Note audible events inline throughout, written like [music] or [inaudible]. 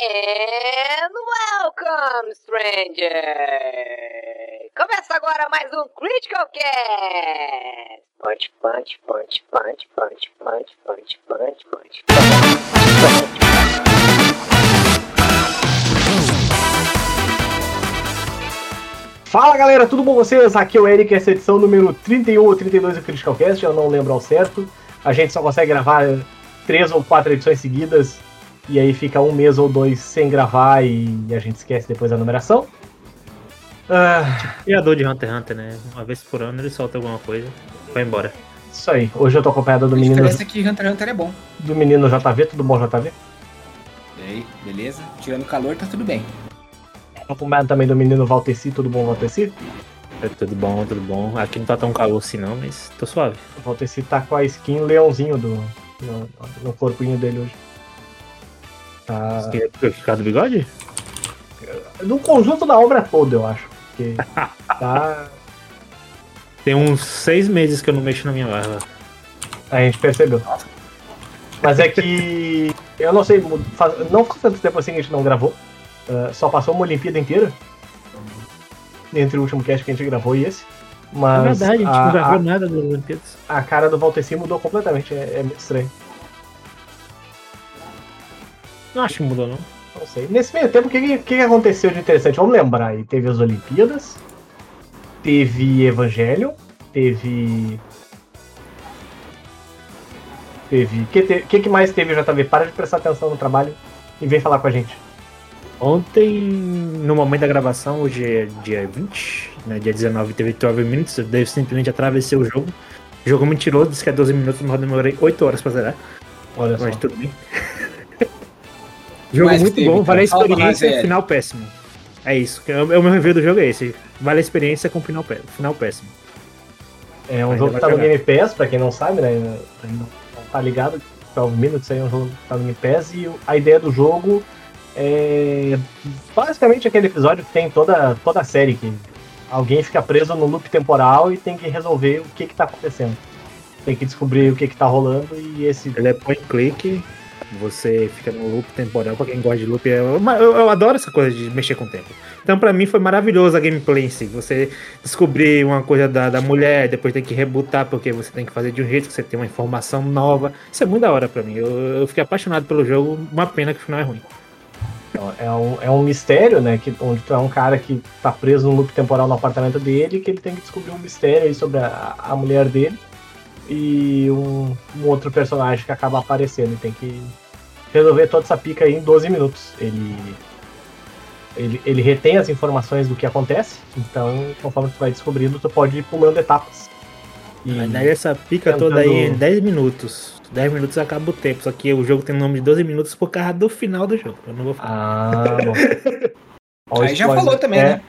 And welcome, stranger! Começa agora mais um Critical Cast! Punch, punch, punch, punch, punch, punch, punch, punch, punch. Fala galera, tudo bom com vocês? Aqui é o Eric, essa é a edição número 31 ou 32 do Critical Cast, eu não lembro ao certo. A gente só consegue gravar três ou quatro edições seguidas e aí fica um mês ou dois sem gravar e a gente esquece depois a numeração. Ah, Criador de Hunter x Hunter, né? Uma vez por ano ele solta alguma coisa, vai embora. isso aí, hoje eu tô acompanhado do A menino, diferença é que Hunter x Hunter é bom. do menino JV, tudo bom JV? E aí, beleza? Tirando calor, tá tudo bem. Tô acompanhado também do menino Valteci, tudo bom Valteci? É tudo bom, tudo bom. Aqui não tá tão calor assim não, mas tô suave. O Valteci tá com a skin leãozinho do, no, no corpinho dele hoje. Tá... Você do bigode? No conjunto da obra toda, eu acho. Porque [laughs] tá. Tem uns seis meses que eu não mexo na minha barba. A gente percebeu. Mas é que. [laughs] Eu não sei, não faz tanto tempo assim que a gente não gravou. Uh, só passou uma Olimpíada inteira. Entre o último cast que a gente gravou e esse. Mas é verdade, a gente a, não gravou nada do Olimpíadas. a, a cara do Valteci mudou completamente. É, é muito estranho. Não acho que mudou, não. Não sei. Nesse meio tempo, o que, que, aconteceu de interessante? Vamos lembrar aí. Teve as Olimpíadas. Teve Evangelho. Teve. Teve. O que, te- que, que mais teve, JV? Para de prestar atenção no trabalho e vem falar com a gente. Ontem, no momento da gravação, hoje é dia 20, né? Dia 19 teve 12 Minutes, eu dei- simplesmente atravessei o jogo. O jogo mentiroso, disse que é 12 minutos, mas eu demorei 8 horas pra zerar. Olha só. Mas tudo bem. Jogo Mas muito teve, bom, vale a experiência, Ed. final péssimo. É isso, é o é o meu review do jogo é esse. Vale a experiência com final, pé- final péssimo. É um Ainda jogo que tá no jogar. Game Pass, pra quem não sabe, né? Pra quem não, tá ligado, 12 Minutes aí é um jogo que tá no Game Pass e a ideia do jogo é basicamente aquele episódio que tem toda, toda a série, que alguém fica preso no loop temporal e tem que resolver o que que tá acontecendo. Tem que descobrir o que que tá rolando e esse. Ele é point click, você fica no loop temporal, pra quem gosta de loop. Eu, eu- eu adoro essa coisa de mexer com o tempo. Então pra mim foi maravilhoso a gameplay em si. Você descobrir uma coisa da, da mulher, depois tem que rebutar porque você tem que fazer de um jeito que você tem uma informação nova. Isso é muito da hora pra mim. Eu, eu fiquei apaixonado pelo jogo, uma pena que o final é ruim. É um, é um mistério, né? Que, onde tu é um cara que tá preso no loop temporal no apartamento dele, que ele tem que descobrir um mistério aí sobre a, a mulher dele. E um, um outro personagem que acaba aparecendo. E tem que resolver toda essa pica aí em 12 minutos. Ele, ele, ele retém as informações do que acontece, então conforme tu vai descobrindo, tu pode ir pulando etapas. E Mas daí essa pica Tentando- toda aí em 10 minutos. 10 minutos acaba o tempo, só que o jogo tem o nome de 12 minutos por causa do final do jogo. Eu não vou falar. Ah, bom. [laughs] Aí já falou também, É, né?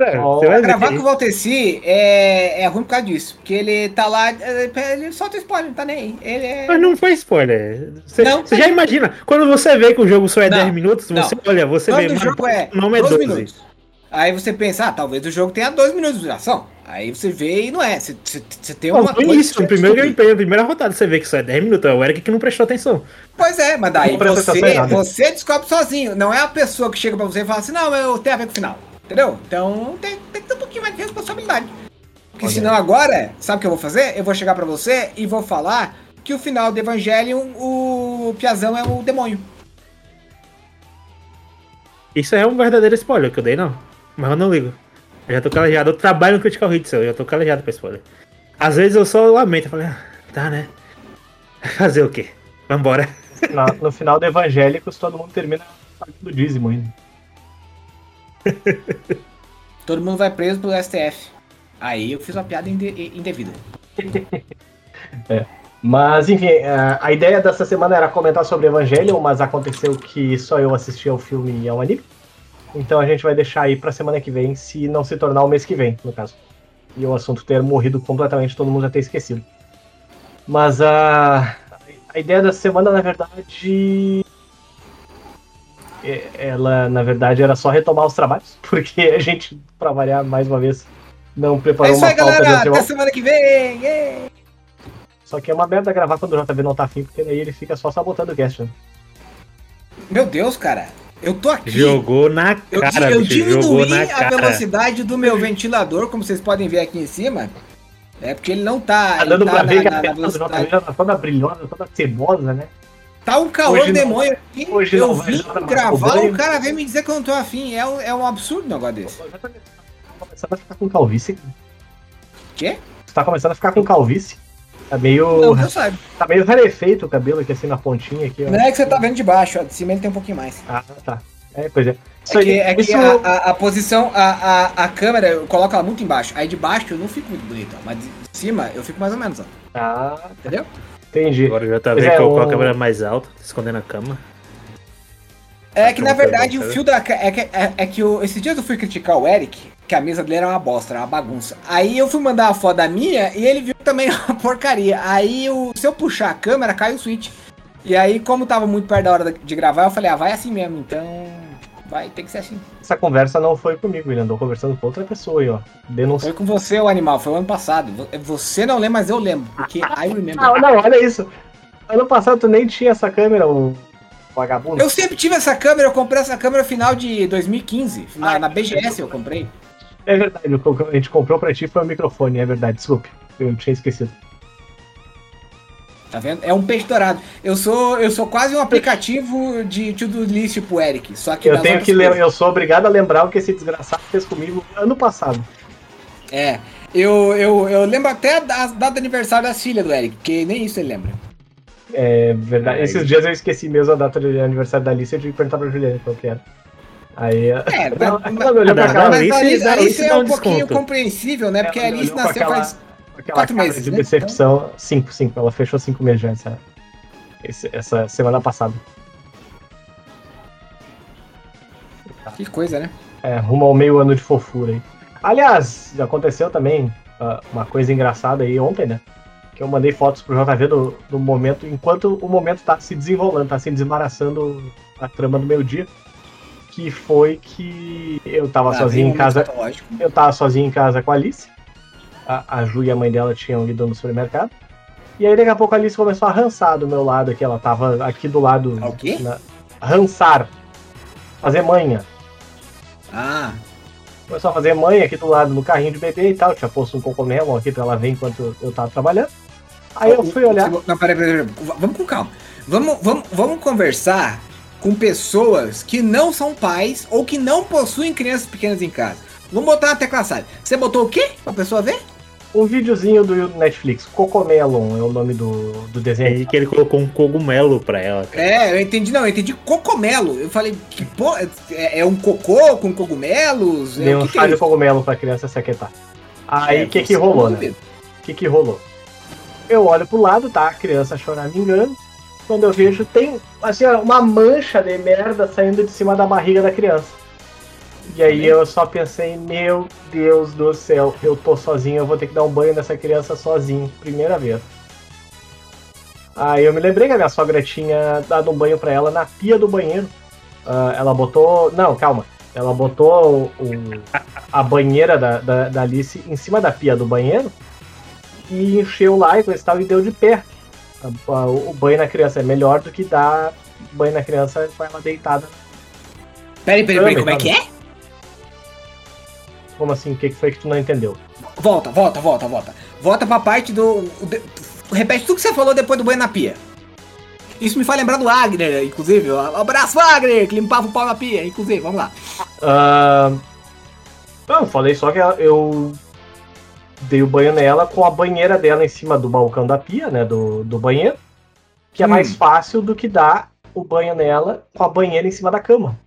É, ver Gravar com o Valteci é, é ruim por causa disso. Porque ele tá lá, é, ele solta spoiler, não tá nem aí. Ele é. Mas não foi spoiler. Você, Não, você já imagina, quando você vê que o jogo só é Não, 10 minutos, não. você olha, você vê. o jogo é o nome é 12 12. minutos. Aí você pensa, ah, talvez o jogo tenha 2 minutos de duração. Aí você vê e não é. Você, tem Não, uma no início, pra no primeiro descobrir. gameplay, na primeira rodada, você vê que só é 10 minutos. É o Eric que não prestou atenção. Pois é, mas daí Não você, você descobre sozinho. Não é a pessoa que chega pra você e fala assim, não, eu tenho a ver com o final. Entendeu? Então tem, tem que ter um pouquinho mais de responsabilidade. Porque Olha senão agora, sabe o que eu vou fazer? Eu vou chegar pra você e vou falar que o final do Evangelion, o Piazão é o demônio. Isso é um verdadeiro spoiler que eu dei, não. Mas eu não ligo. Eu já tô calejado. Eu trabalho no Critical Hits, eu já tô calejado pra spoiler. Às vezes eu só lamento. Eu falei, ah, tá, né? [laughs] Fazer o quê? Vambora. na- no final do Evangélicos, todo mundo termina do dízimo ainda. [laughs] Todo mundo vai preso pelo STF. Aí eu fiz uma piada inde- indevida. [laughs] Mas, enfim, a- a ideia dessa semana era comentar sobre Evangelion, mas aconteceu que só eu assisti ao filme e ao anime. Então a gente vai deixar aí pra semana que vem, se não se tornar o mês que vem, no caso. E o assunto ter morrido completamente, todo mundo já ter esquecido. Mas a, a ideia dessa semana, na verdade. É- Ela, na verdade, era só retomar os trabalhos, [laughs] porque a gente, pra variar mais uma vez, não É preparou isso uma aí, pauta galera. Até semana que vem. yeah! Só que é uma merda gravar quando o JV não tá afim, porque daí ele fica só sabotando o cast, né? Meu Deus, cara. Eu tô aqui. Jogou na Eu, cara, eu bicho, jogou diminuí na a cara. velocidade do meu ventilador, como vocês podem ver aqui em cima. É porque ele não tá. Tá dando tá pra na- ver que na- a na velocidade. JV já tá toda brilhosa, toda cebosa, né? Tá um calor Hoje não- demônio aqui. hoje eu não vim gravar, banho. o cara vem me dizer que eu não tô afim. É, um- é um absurdo um negócio desse. Tá começando a ficar com calvície. Quê? Você tá começando a ficar com calvície. Tá meio. Não, eu sabe. Tá meio rarefeito o cabelo aqui assim na pontinha aqui, ó. Não é que você tá vendo de baixo, ó. De cima ele tem um pouquinho mais. Ah, tá. É, pois é. Isso É que, aí, é que isso- a, a- a posição, a, a, a câmera, eu coloco ela muito embaixo. Aí de baixo eu não fico muito bonito, ó. Mas de cima eu fico mais ou menos, ó. Ah, Entendeu? Entendi. Agora já tá vendo é, colocou o- a câmera mais alta, escondendo a cama. É que na verdade o fio da. É que, é, é que o, esses dias eu fui criticar o Eric, que a mesa dele era uma bosta, era uma bagunça. Aí eu fui mandar uma foto da minha e ele viu também [laughs] uma porcaria. Aí o, se eu puxar a câmera, cai o switch. E aí, como tava muito perto da hora de gravar, eu falei, ah, vai assim mesmo, então. Vai, tem que ser assim. Essa conversa não foi comigo, ele andou conversando com outra pessoa aí, ó. Denuncia. Foi com você, o animal, foi o ano passado. Vo- Você não lembra, mas eu lembro, porque [laughs] I remember. Não, não, olha isso. Ano passado tu nem tinha essa câmera, o vagabundo. Eu sempre tive essa câmera, eu comprei essa câmera final de 2015. Na, Ah, na BGS eu comprei. É verdade, o que a gente comprou pra ti foi o microfone, é verdade, desculpe. Eu tinha esquecido. Tá vendo? É um peixe dourado. Eu sou, eu sou quase um aplicativo de to-do list pro Eric. Só que Eu tenho que coisas. eu sou obrigado a lembrar o que esse desgraçado fez comigo ano passado. É. Eu, eu, eu lembro até da data do aniversário da filha do Eric, que nem isso ele lembra. É verdade. Esses dias eu esqueci mesmo a data de aniversário da Alice e eu tive que perguntar pra Juliana qual que era. Aí. É, Ela- mas, ela olhou pra Não, cara não, mas Alice- a Alice, a Alice é um um pouquinho compreensível, né? Porque a Alice nasceu aquela- faz. Aquela quatro cara meses, de né? decepção. Cinco, cinco. Ela fechou cinco meses já essa, essa semana passada. Que coisa, né? É, rumo ao meio ano de fofura aí. Aliás, aconteceu também ah, uma coisa engraçada aí ontem, né? Que eu mandei fotos pro JV do, do momento, enquanto o momento tá se desenrolando, tá se desembaraçando a trama do meu dia. Que foi que eu tava Ah, sozinho em casa. Eu tava sozinho em casa com a Alice. A, a Ju e a mãe dela tinham ido no supermercado. E aí daqui a pouco a Alice começou a rançar do meu lado aqui. Ela tava aqui do lado. Ah, o quê? na- rançar. Fazer manha. Ah, Começou a fazer manha aqui do lado no carrinho de bebê e tal. Tinha posto um cocomelo aqui pra ela ver enquanto eu tava trabalhando. Aí eu fui olhar. Não, peraí, peraí, peraí. Vamos com calma. Vamos, vamos, vamos conversar com pessoas que não são pais ou que não possuem crianças pequenas em casa. Vamos botar na tecla SAD. Você botou o quê? Pra pessoa ver? Um videozinho do Netflix. Cocomelon é o nome do, do É desenho. aí que ele colocou um cogumelo pra ela, cara. É, eu entendi, não, eu entendi cocomelo. Eu falei, que pô, é, é um cocô com cogumelos? É, Deu o um que, que chá é de cogumelo pra criança se aquietar. Aí o É, que que você rolou, né? O que que rolou? Eu olho pro lado, tá? A criança choramingando. Quando eu vejo, tem assim, uma mancha de merda saindo de cima da barriga da criança. E aí eu só pensei, meu Deus do céu, eu tô sozinho, eu vou ter que dar um banho nessa criança sozinho, primeira vez. Aí eu me lembrei que a minha sogra tinha dado um banho pra ela na pia do banheiro. Ah, ela botou. Não, calma. Ela botou o- a banheira da, da, da Alice em cima da pia do banheiro e encheu lá e coisa e deu de pé. A- a- O banho na criança é melhor do que dar banho na criança com ela deitada. Peraí, peraí, peraí, como é que é? Como assim? O que foi que tu não entendeu? Volta, volta, volta, volta. Volta pra parte do. repete tudo que você falou depois do banho na pia. Isso me faz lembrar do Agner, inclusive. Um abraço, Agner, que limpava o pau na pia, inclusive, vamos lá. Ah, Não, falei só que eu dei o banho nela com a banheira dela em cima do balcão da pia, né? Do, do banheiro. Que é Hum. mais fácil do que dar o banho nela com a banheira em cima da cama.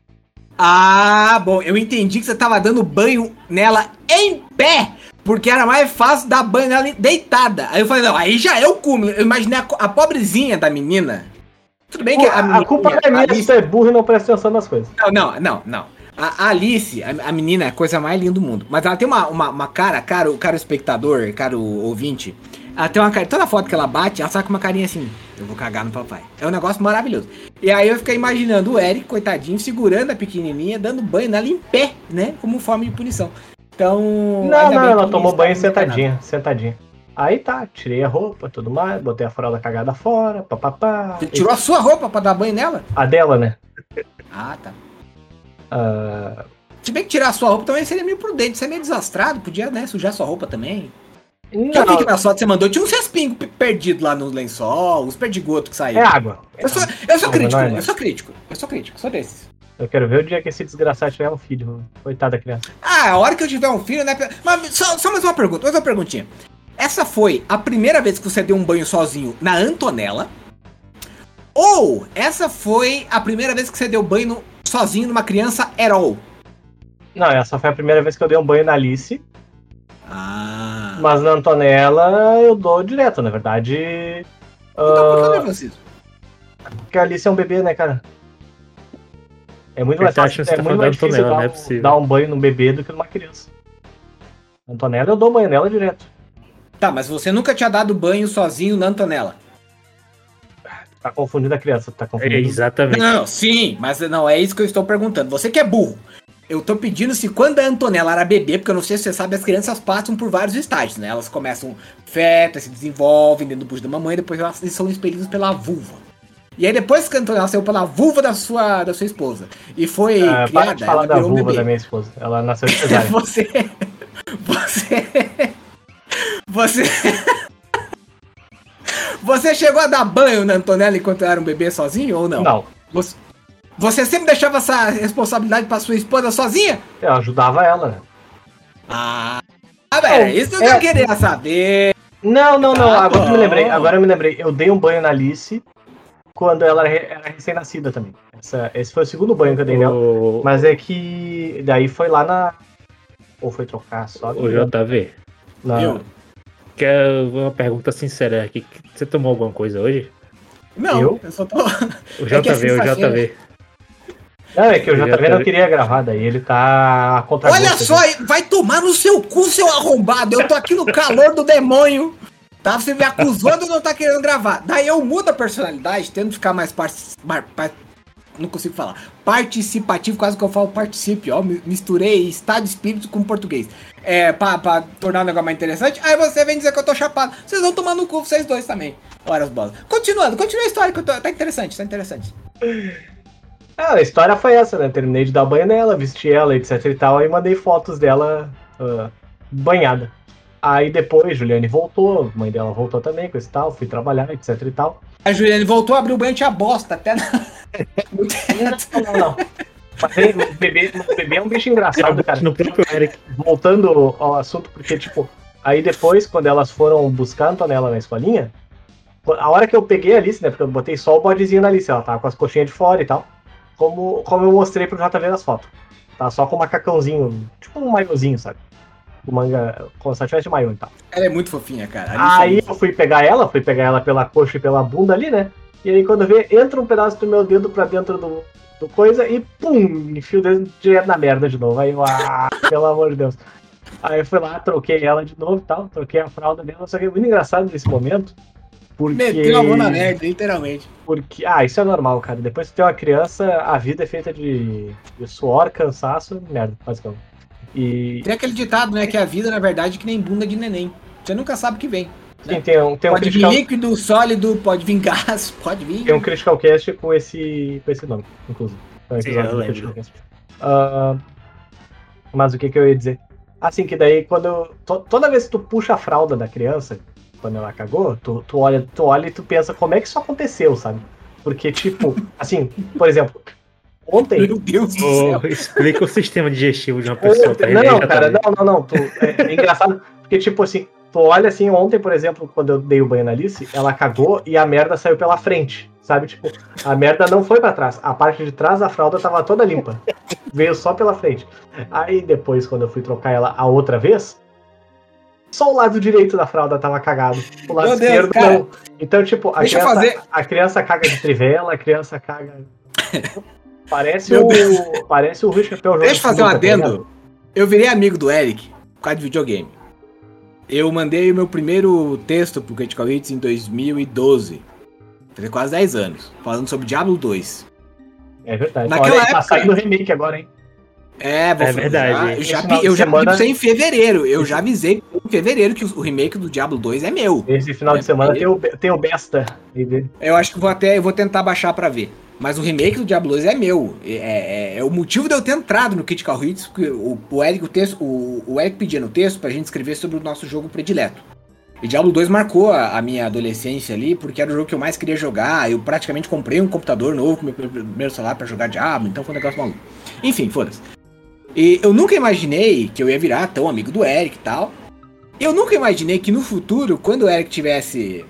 Ah, bom, eu entendi que você tava dando banho nela em pé, porque era mais fácil dar banho nela deitada. Aí eu falei, não, aí já é o cúmulo. Eu imaginei a, a pobrezinha da menina. Tudo bem que a, a, menina, culpa é minha, Alice- você é burro e não presta atenção nas coisas. Não, não, não, não. A, a Alice, a, menina é a coisa mais linda do mundo. Mas ela tem uma, uma, uma cara, caro, caro espectador, caro ouvinte. Ela tem uma cara. Toda foto que ela bate, ela sai com uma carinha assim. Eu vou cagar no papai. É um negócio maravilhoso. E aí eu fiquei imaginando o Eric, coitadinho, segurando a pequenininha, dando banho nela em pé, né? Como forma de punição. Então. Não, não, ela tomou banho tá enganado. sentadinha, sentadinha. Aí tá, tirei a roupa, tudo mais, botei a fralda cagada fora, papapá. Você tirou a sua roupa pra dar banho nela? A dela, né? Ah, tá. Ah, Se bem que tirar a sua roupa também seria meio prudente, você é meio desastrado, podia, né, sujar sua roupa também. Já vi não, que na foto que você mandou, tinha uns respingos pe- perdidos lá no lençol, uns perdigotos que é saíram. água. Eu sou, eu sou crítico, é, eu sou crítico, eu sou crítico, sou desses. Eu quero ver o dia que esse desgraçado tiver um filho. Coitada da criança. Ah, a hora que eu tiver um filho, né? Mas só, só mais uma pergunta, mais uma perguntinha. Essa foi a primeira vez que você deu um banho sozinho na Antonella? Ou essa foi a primeira vez que você deu banho no- sozinho numa criança at all? Não, essa foi a primeira vez que eu dei um banho na Alice. Mas na Antonella eu dou direto, na verdade. Então por que eu ah, nervosismo? porque a Alice é um bebê, né, cara? É muito mais fácil, achando que você é tá muito mais difícil Antonella, dar, é um- possível. dar um banho num bebê do que numa criança. Antonella eu dou banho nela direto. Tá, mas você nunca tinha dado banho sozinho na Antonella? Tá confundindo a criança, tá É, confundindo. exatamente. Não, sim, mas não é isso que eu estou perguntando. Você que é burro. Eu tô pedindo se quando a Antonella era bebê, porque eu não sei se você sabe, as crianças passam por vários estágios, né? Elas começam fetas, se desenvolvem dentro do bucho da mamãe, depois elas são expelidas pela vulva. E aí depois que a Antonella saiu pela vulva da sua, da sua esposa e foi Ah, para criada, de falar ela da virou um vulva bebê. da minha esposa. Ela nasceu de [laughs] cesárea. Você. Você. Você. Você chegou a dar banho na Antonella enquanto era um bebê sozinho ou não? não, Você, você sempre deixava essa responsabilidade pra sua esposa sozinha? eu ajudava ela, né? Ah, ah velho, isso que é- eu queria saber. Não, não, não. Tá agora eu me lembrei. Agora eu me lembrei. Eu dei um banho na Alice quando ela era re- era recém-nascida também. Essa- esse foi o segundo banho que eu dei nela. O, Mas é que daí foi lá na. Ou foi trocar só? o JV. Na... Eu? Quer uma pergunta sincera aqui. Você tomou alguma coisa hoje? Não, Eu? eu, só tô. O [laughs] É que é JV, o? JV. Não, é que o Eu JV já não tô- queria gravar, daí ele tá contra Olha gosto, só, né? vai tomar no seu cu, seu arrombado. Eu tô aqui no calor do demônio. Tá? Você me acusando de não tá querendo gravar. Daí eu mudo a personalidade, tento ficar mais par... Não consigo falar. Participativo, quase que eu falo participe, ó. mi- Misturei estado de espírito com português. É, pra, pra tornar o negócio mais interessante. Aí você vem dizer que eu tô chapado. Vocês vão tomar no cu, vocês dois também. Ora as bolas. Continuando, continua a história que eu tô. Tá interessante, tá interessante. Ah, a história foi essa, né? Terminei de dar banho nela, vesti ela, etc e tal, aí mandei fotos dela ah, banhada. Aí depois, Juliane voltou, a mãe dela voltou também, com esse tal, fui trabalhar, etc e tal. A Juliane voltou, abriu o banho, tinha bosta até na... no [laughs] teto. Não, não, não. Mas bebê, o bebê é um bicho engraçado, cara. No próprio Eric. Voltando ao assunto, porque, tipo, aí depois, quando elas foram buscar a Antonella na escolinha, a hora que eu peguei a Alice, né? Porque eu botei só o bodezinho na Alice, ela tava com as coxinhas de fora e tal. Como, como eu mostrei pro JV nas fotos. Tá só com um macacãozinho, tipo um maiozinho, sabe? O manga, como se ela tivesse de maiô e tal. Ela é muito fofinha, cara. Aí eu fui pegar ela, fui pegar ela pela coxa e pela bunda ali, né? E aí quando vê, entra um pedaço do meu dedo pra dentro do, do coisa e pum, enfio o dedo direto na merda de novo. Aí eu, ah, [laughs] pelo amor de Deus. Aí eu fui lá, troquei ela de novo e tal, troquei a fralda dela, só que é muito engraçado nesse momento. Porque. Meteu a mão na merda, literalmente. Porque. Ah, isso é normal, cara. Depois que tem uma criança, a vida é feita de, de suor, cansaço, merda, basicamente. E. Tem aquele ditado, né? Que a vida, na verdade, é que nem bunda de neném. Você nunca sabe o que vem. Sim, tem um, tem um pode vir critical, líquido, sólido, pode vir [laughs] gás, pode vir. tem um critical cast com esse, com esse nome, inclusive. É um Sim, episódio eu do lembro. Critical Cast. Ah, mas o que, que eu ia dizer? Assim, que daí quando. to- toda vez que tu puxa a fralda da criança, quando ela cagou, tu, tu, olha, tu olha e tu pensa como é que isso aconteceu, sabe? Porque, tipo, [laughs] assim, por exemplo, ontem. Meu Deus do céu. Explica o sistema digestivo de uma pessoa. Ontem, tá? não, não, já cara, tá- não, não, não. Tu, é, é engraçado, porque, tipo assim, tu olha assim, ontem, por exemplo, quando eu dei o banho na Alice, ela cagou e a merda saiu pela frente. Sabe, tipo, a merda não foi pra trás. A parte de trás da fralda tava toda limpa. Veio só pela frente. Aí depois, quando eu fui trocar ela a outra vez, só o lado direito da fralda tava cagado. O lado Meu Deus, esquerdo cara. não. Então, tipo, a Deixa criança, fazer- a criança caga de trivela, a criança caga. [laughs] Parece Meu o. Parece o Rui Chapéu Jogo Deixa eu fazer um tá adendo. Eu virei amigo do Eric por causa de videogame. Eu mandei o meu primeiro texto pro Critical Hits em 2012. Faz quase 10 anos. Falando sobre Diablo 2. É verdade. Naquela Olha, tá época- saindo remake agora, hein? É, vou É verdade. Eu já, final eu já semana- pedi pra você em fevereiro. Eu já avisei fevereiro que o remake do Diablo 2 é meu. Esse final É, de semana tem o, tem o Besta. Eu acho que vou até eu vou tentar baixar pra ver. Mas o remake do Diablo 2 é meu. É, é- é o motivo de eu ter entrado no Critical Hits, porque o, o Eric, o, texto, o, o Eric pedia no texto pra gente escrever sobre o nosso jogo predileto. E Diablo 2 marcou a, a minha adolescência ali, porque era o jogo que eu mais queria jogar. Eu praticamente comprei um computador novo com meu primeiro celular pra jogar Diablo, então foi um negócio maluco. Enfim, foda-se. E eu nunca imaginei que eu ia virar tão amigo do Eric e tal. Eu nunca imaginei que no futuro, quando o Eric tivesse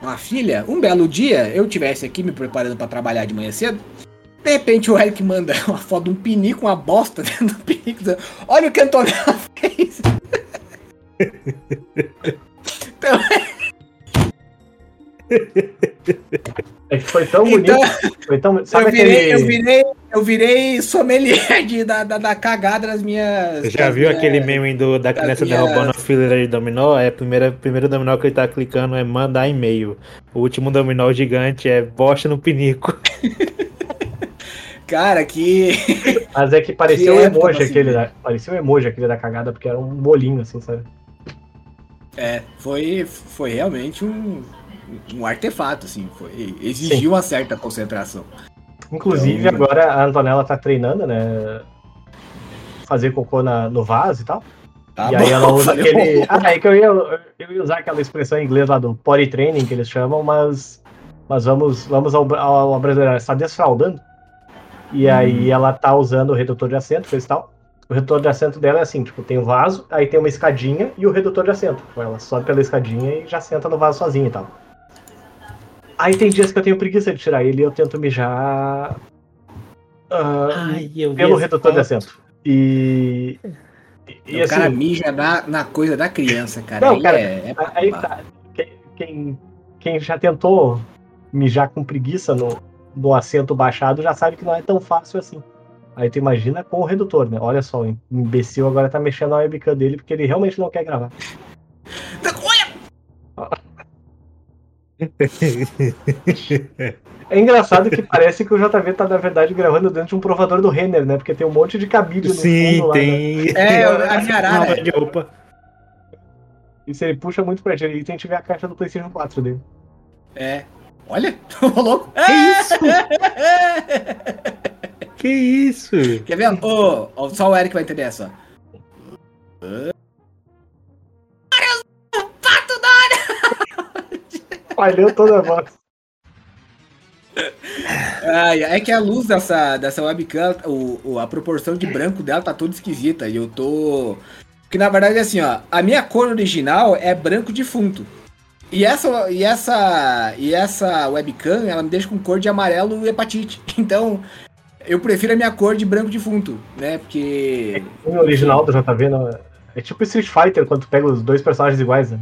uma filha, um belo dia eu tivesse aqui me preparando pra trabalhar de manhã cedo. De repente o Eric manda uma foto de um pinico, uma bosta [laughs] dentro do pinico. Olha o que a Antonella [laughs] fez. [laughs] então, É que foi tão bonito. então Foi tão, sabe eu, virei, aquele. eu, virei, eu virei sommelier de, da, da, da cagada das minhas. Você já das viu minhas- aquele meme do, da criança minhas- derrubando a fileira de dominó? É, primeira, primeiro dominó que ele tá clicando é mandar e-mail. O último dominó gigante é bosta no pinico. [laughs] Cara, que. [laughs] Mas é que parecia Que um época, emoji assim, aquele da. Parecia um emoji aquele da cagada, porque era um bolinho, assim, sabe? É, foi, foi realmente um, um artefato, assim. Foi, exigiu uma certa concentração. Inclusive, Então- agora a Antonella tá treinando, né? Fazer cocô na, no vaso e tal. Tá e aí bom, ela [laughs] usa aquele. Ah, é que eu ia, eu ia usar aquela expressão em inglês lá do potty training que eles chamam, mas. Mas vamos, vamos ao, ao, ao brasileiro. Ela está desfraldando. E aí ela tá usando o redutor de assento, coisa e tal. O redutor de assento dela é assim, tipo, tem o vaso, aí tem uma escadinha e o redutor de assento. Ela sobe pela escadinha e já senta no vaso sozinha e tal. Aí tem dias que eu tenho preguiça de tirar ele e eu tento mijar. ah, eu pelo redutor de assento. E. E, o cara assim, mija na, na coisa da criança, cara. Não, aí cara, é, é aí tá. Quem, quem, quem já tentou mijar com preguiça no, no assento baixado já sabe que não é tão fácil assim. Aí tu imagina com o redutor, né? Olha só, o imbecil agora tá mexendo na webcam dele porque ele realmente não quer gravar. Olha! É engraçado que parece que o JV tá, na verdade, gravando dentro de um provador do Renner, né? Porque tem um monte de cabide no Sim, fundo lá. Né? tem. É, a minha arara. de roupa. E se ele puxa muito pra direita, a gente vê a caixa do PlayStation 4 dele. É. Olha, [laughs] ô louco. Que isso? que isso? Quer ver? Ô, ó, só o Eric vai entender essa. Falhou toda a voz. Ai, é que a luz dessa, dessa webcam, o, o- a proporção de branco dela tá toda esquisita. E eu tô. Porque na verdade, assim, ó, a minha cor original é branco defunto. E essa, e essa, e essa webcam, ela me deixa com cor de amarelo e hepatite. [laughs] Então, eu prefiro a minha cor de branco defunto, né? Porque. O original do JV não é... é tipo Street Fighter quando tu pega os dois personagens iguais, né?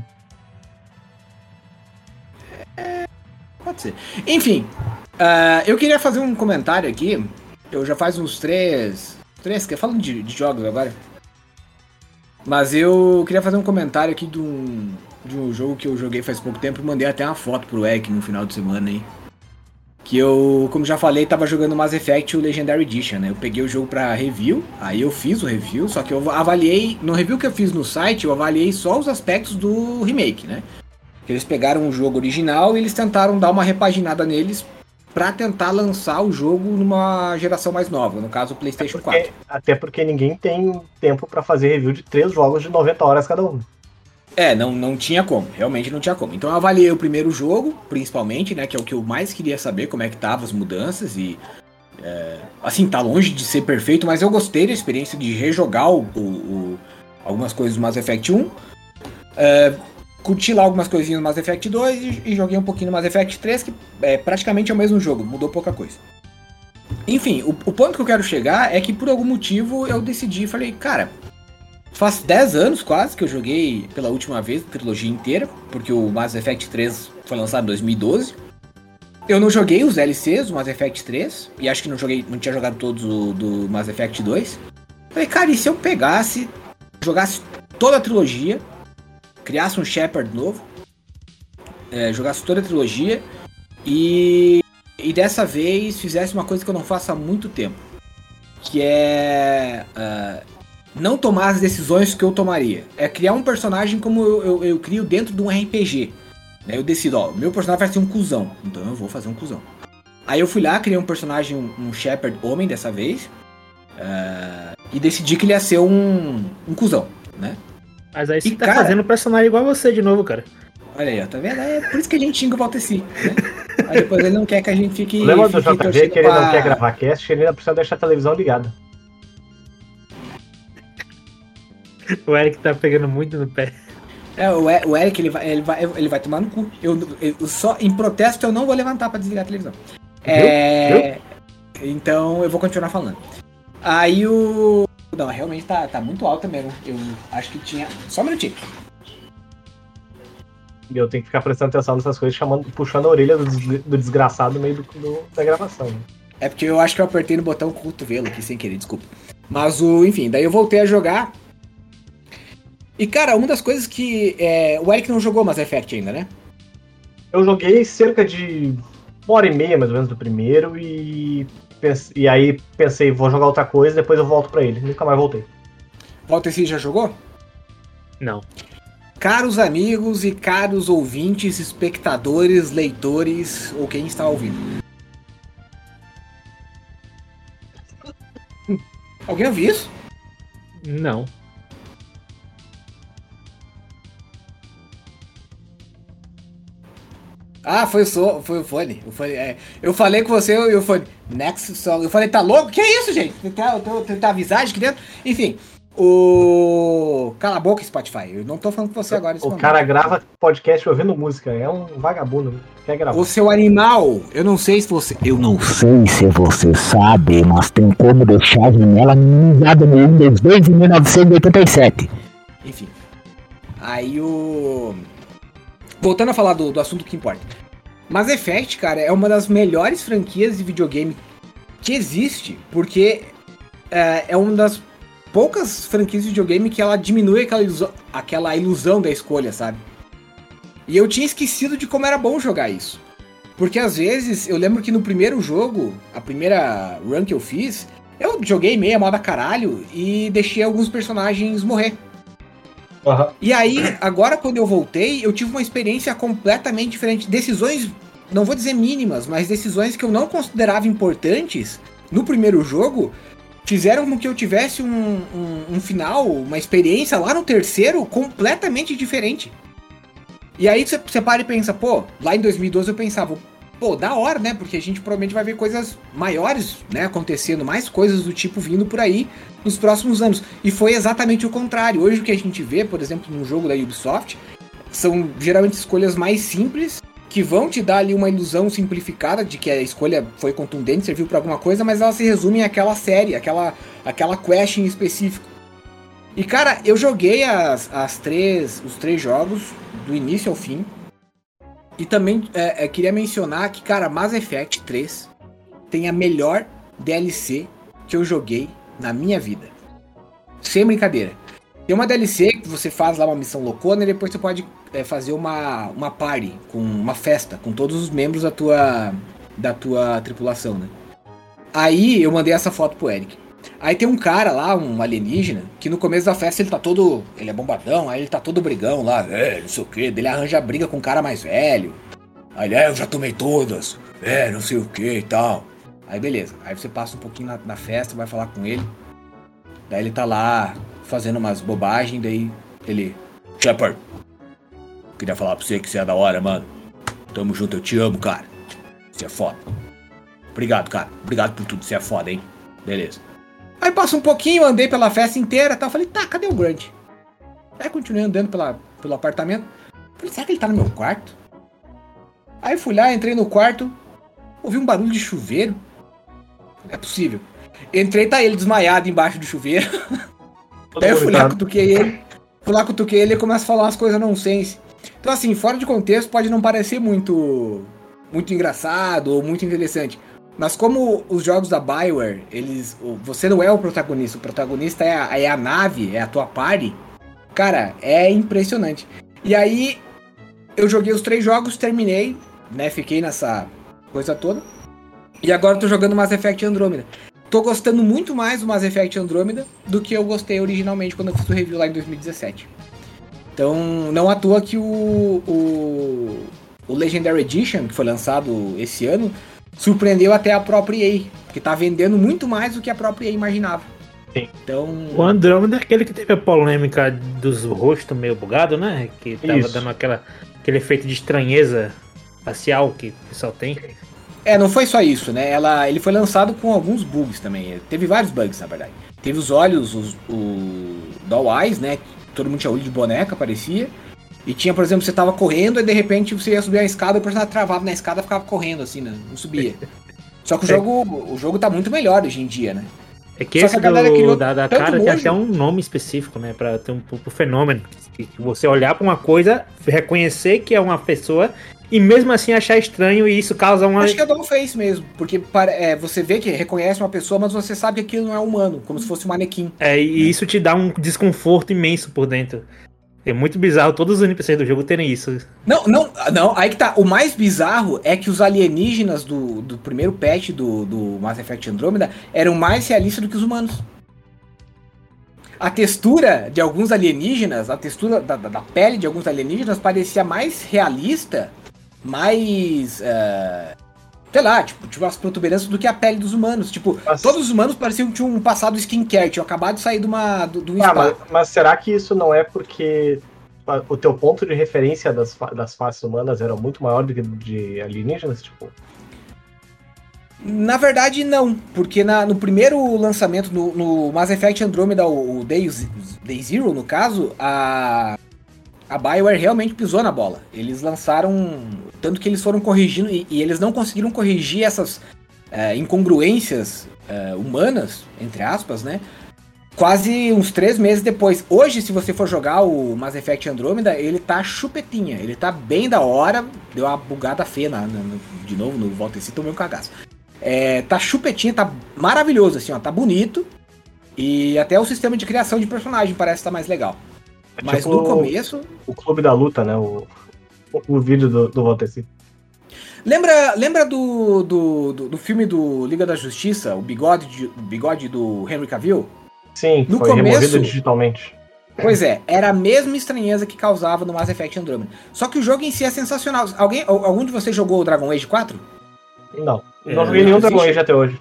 Enfim, ah, eu queria fazer um comentário aqui. Eu já faz uns três. Três, que falando de, de jogos agora. Mas eu queria fazer um comentário aqui de um, de um jogo que eu joguei faz pouco tempo. Mandei até uma foto pro Eric no final de semana aí. Que eu, como já falei, tava jogando Mass Effect o Legendary Edition, né? Eu peguei o jogo pra review, aí eu fiz o review, só que eu avaliei. No review que eu fiz no site, eu avaliei só os aspectos do remake, né? Eles pegaram o jogo original e eles tentaram dar uma repaginada neles pra tentar lançar o jogo numa geração mais nova, no caso o PlayStation 4. Porque- até porque ninguém tem tempo pra fazer review de três jogos de 90 horas cada um. É, não, não tinha como, realmente não tinha como. Então eu avaliei o primeiro jogo, principalmente, né, que é o que eu mais queria saber, como é que tava as mudanças e... é, assim, tá longe de ser perfeito, mas eu gostei da experiência de rejogar o, o- o- algumas coisas do Mass Effect 1. É, curti lá algumas coisinhas do Mass Effect 2 e, e joguei um pouquinho no Mass Effect 3, que é praticamente é o mesmo jogo, mudou pouca coisa. Enfim, o, o ponto que eu quero chegar é que por algum motivo eu decidi, falei, cara, faz 10 anos quase que eu joguei pela última vez a trilogia inteira, porque o Mass Effect 3 foi lançado em 2012. Eu não joguei os DLCs do Mass Effect 3, e acho que não joguei, não tinha jogado todos o do Mass Effect 2. Falei, cara, e se eu pegasse, jogasse toda a trilogia, criasse um Shepard novo, é, jogasse toda a trilogia e, e dessa vez fizesse uma coisa que eu não faço há muito tempo. que é ah, não tomar as decisões que eu tomaria. É criar um personagem como eu, eu, eu crio dentro de um RPG. Né? Eu decido, ó, meu personagem vai ser um cuzão, então eu vou fazer um cuzão. Aí eu fui lá, criei um personagem, um, um Shepherd homem dessa vez, ah, e decidi que ele ia ser um, um cuzão, né? Mas aí você E, tá cara- fazendo um personagem igual a você de novo, cara. Olha aí, ó, tá vendo? É por isso que a gente xinga o Valteci, né? Aí depois ele não quer que a gente fique. O problema do JV que ele não pra- quer gravar cast, ele ainda precisa deixar a televisão ligada. O Eric tá pegando muito no pé. É, o, o Eric, ele vai, ele, vai, ele vai tomar no cu. Eu, eu só, em protesto, eu não vou levantar pra desligar a televisão. É. Então eu vou continuar falando. Aí o. Não, realmente tá, tá muito alta mesmo. Eu acho que tinha. Só um minutinho. E eu tenho que ficar prestando atenção nessas coisas, chamando, puxando a orelha do, des- do desgraçado no meio do, do- da gravação. né? É porque eu acho que eu apertei no botão cotovelo aqui sem querer, desculpa. Mas o, enfim, daí eu voltei a jogar. E cara, uma das coisas que. É, o Eric não jogou Mass Effect ainda, né? Eu joguei cerca de uma hora e meia, mais ou menos, do primeiro, e, e aí pensei, vou jogar outra coisa, depois eu volto pra ele. Nunca mais voltei. Walter C já jogou? Não. Caros amigos e caros ouvintes, espectadores, leitores ou quem está ouvindo. Alguém ouviu isso? Não. Ah, foi o, so, foi o fone. O fone é. Eu falei com você e o fone. Next song. Eu falei, tá louco? Que isso, gente? Tá visagem aqui dentro? Enfim. O. Cala a boca, Spotify. Eu não tô falando com você agora. O momento. cara grava podcast ouvindo música, é um vagabundo, quer gravar. O seu animal, eu não sei se você. Eu não sei se você sabe, mas tem como deixar a janela minimizada no Windows 2 em 1987. Enfim. Aí o. Voltando a falar do, do assunto que importa. Mass Effect, cara, é uma das melhores franquias de videogame que existe, porque é, é uma das poucas franquias de videogame que ela diminui aquela ilusão, aquela ilusão da escolha, sabe? E eu tinha esquecido de como era bom jogar isso. Porque às vezes, eu lembro que no primeiro jogo, a primeira run que eu fiz, eu joguei meia moda caralho e deixei alguns personagens morrer. Aham. E aí, agora quando eu voltei, eu tive uma experiência completamente diferente. Decisões, não vou dizer mínimas, mas decisões que eu não considerava importantes no primeiro jogo, fizeram com que eu tivesse um, um, um final, uma experiência lá no terceiro completamente diferente. E aí você para e pensa, pô, lá em 2012 eu pensava, pô, da hora, né? Porque a gente provavelmente vai ver coisas maiores, né, acontecendo, mais coisas do tipo vindo por aí nos próximos anos. E foi exatamente o contrário. Hoje o que a gente vê, por exemplo, num jogo da Ubisoft, são geralmente escolhas mais simples, que vão te dar ali uma ilusão simplificada de que a escolha foi contundente, serviu pra alguma coisa, mas elas se resumem àquela série, àquela, àquela quest em específico. E cara, eu joguei as, as três, os três jogos, do início ao fim. E também é, é, queria mencionar que, cara, Mass Effect 3 tem a melhor DLC que eu joguei na minha vida. Sem brincadeira. Tem uma DLC que você faz lá uma missão loucona e depois você pode é, fazer uma, uma party, com uma festa, com todos os membros da tua, da tua tripulação, né? Aí eu mandei essa foto pro Eric. Aí tem um cara lá, um alienígena, que no começo da festa ele tá todo. Ele é bombadão, aí ele tá todo brigão lá, é, não sei o que. Ele arranja briga com um cara mais velho. Aí ele, é, eu já tomei todas, é, não sei o que e tal. Aí beleza. Aí você passa um pouquinho na, na festa, vai falar com ele. Daí ele tá lá fazendo umas bobagens, daí ele. Shepard, queria falar pra você que você é da hora, mano. Tamo junto, eu te amo, cara. Você é foda. Obrigado, cara. Obrigado por tudo, você é foda, hein? Beleza. Aí passa um pouquinho, andei pela festa inteira e tal. Falei, tá, cadê o Grant? Aí continuei andando pela, pelo apartamento. Falei, será que ele tá no meu quarto? Aí fui lá, entrei no quarto, ouvi um barulho de chuveiro. Não é possível. Entrei, tá ele desmaiado embaixo do chuveiro. Todo Daí eu fui lá, cutuquei ele. Fui lá, cutuquei ele e começa a falar umas coisas nonsense. Então, assim, fora de contexto, pode não parecer muito, muito engraçado ou muito interessante. Mas como os jogos da Bioware, eles. Você não é o protagonista, o protagonista é a, é a nave, é a tua party. Cara, é impressionante. E aí, eu joguei os três jogos, terminei, né? Fiquei nessa coisa toda. E agora eu tô jogando Mass Effect Andromeda. tô gostando muito mais do Mass Effect Andromeda do que eu gostei originalmente quando eu fiz o review lá em 2017. Então, não à toa que o, o, o Legendary Edition, que foi lançado esse ano, surpreendeu até a própria EA, que tá vendendo muito mais do que a própria EA imaginava. Sim. Então, O Andromeda é aquele que teve a polêmica dos rostos meio bugado, né? Que tava Isso. dando aquela, aquele efeito de estranheza facial que o pessoal tem. É, não foi só isso, né? Ela, ele foi lançado com alguns bugs também. Teve vários bugs, na verdade. Teve os olhos, os, o Doll Eyes, né? Todo mundo tinha olho de boneca, parecia. E tinha, por exemplo, você tava correndo e de repente você ia subir a escada e o personagem travava na escada e ficava correndo, assim, né? Não subia. [laughs] Só que o É. jogo, o jogo tá muito melhor hoje em dia, né? É que Só esse que do- da, da cara tem até um nome específico, né? Pra ter um, pro fenômeno. Que, você olhar pra uma coisa, reconhecer que é uma pessoa e mesmo assim achar estranho e isso causa uma. Acho que é Dollface mesmo, porque para- é, você vê que reconhece uma pessoa, mas você sabe que aquilo não é humano, como se fosse um manequim. É, e isso te dá um desconforto imenso por dentro. É muito bizarro todos os NPCs do jogo terem isso. Não, não, não, aí que tá. O mais bizarro é que os alienígenas do, do primeiro patch do, do Mass Effect Andromeda eram mais realistas do que os humanos. A textura de alguns alienígenas, a textura da, da- pele de alguns alienígenas parecia mais realista, mais. eh, sei lá, tipo, tipo as protuberâncias do que a pele dos humanos. Tipo, Mas- todos os humanos pareciam que tinham um passado skincare, tinham acabado de sair de uma, do, do Ah, mas, mas será que isso não é porque a- o teu ponto de referência das, das faces humanas era muito maior do que de alienígenas? Tipo, Na verdade, não, porque na- no primeiro lançamento, no, no Mass Effect Andromeda, o, Day, Day Zero, no caso, a, a BioWare realmente pisou na bola. Eles lançaram. Tanto que eles foram corrigindo, e, e eles não conseguiram corrigir essas é, incongruências é, humanas, entre aspas, né? Quase uns três meses depois. Hoje, se você for jogar o Mass Effect Andromeda, ele tá chupetinha. Ele tá bem da hora. Deu uma bugada feia na, na- no- de novo no Volta e tomei um cagaço. É, tá chupetinha, tá maravilhoso, assim, ó, tá bonito. E até o sistema de criação de personagem parece estar mais legal. É Mas tipo no começo. o Clube da Luta, né? O, o, o vídeo do, do Valteci. Lembra, lembra do, do, do, do filme do Liga da Justiça, o bigode, de- o bigode do Henry Cavill? Sim, No foi começo- removido digitalmente. Pois é, era a mesma estranheza que causava no Mass Effect Andromeda. Só que o jogo em si é sensacional. Alguém, al- algum de vocês jogou o Dragon Age 4? Não, É, não joguei nenhum existe. Dragon Age até hoje.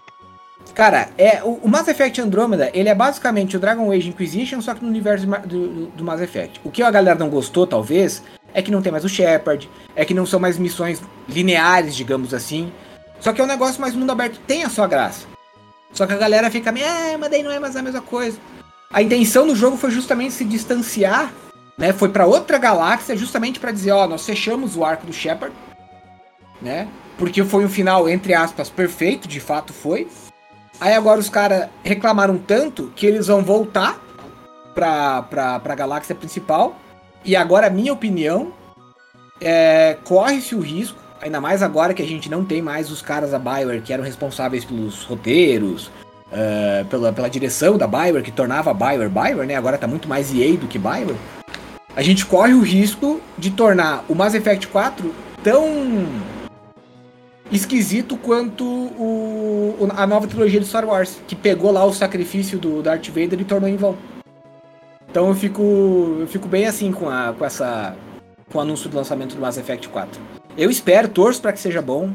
Cara, é, o, Mass Effect Andromeda, ele é basicamente o Dragon Age Inquisition, só que no universo do, do, Mass Effect. O que a galera não gostou, talvez, é que não tem mais o Shepard, é que não são mais missões lineares, digamos assim. Só que é um negócio mais mundo aberto, tem a sua graça. Só que a galera fica meio, ah, mas daí não é mais a mesma coisa. A intenção do jogo foi justamente se distanciar, né? Foi pra outra galáxia, justamente pra dizer, ó, nós fechamos o arco do Shepard, né? Porque foi um final, entre aspas, perfeito, de fato foi. Aí agora os caras reclamaram tanto que eles vão voltar pra, pra, pra galáxia principal. E agora, minha opinião, é, corre-se o risco, ainda mais agora que a gente não tem mais os caras da Bioware que eram responsáveis pelos roteiros, é, pela, pela direção da Bioware, que tornava a Bioware Bioware, né? Agora tá muito mais EA do que Bioware. A gente corre o risco de tornar o Mass Effect 4 tão esquisito quanto o, a nova trilogia de Star Wars, que pegou lá o sacrifício do Darth Vader e tornou em vão. Então eu fico, eu fico bem assim com, a, com essa com o anúncio do lançamento do Mass Effect 4. Eu espero, torço para que seja bom,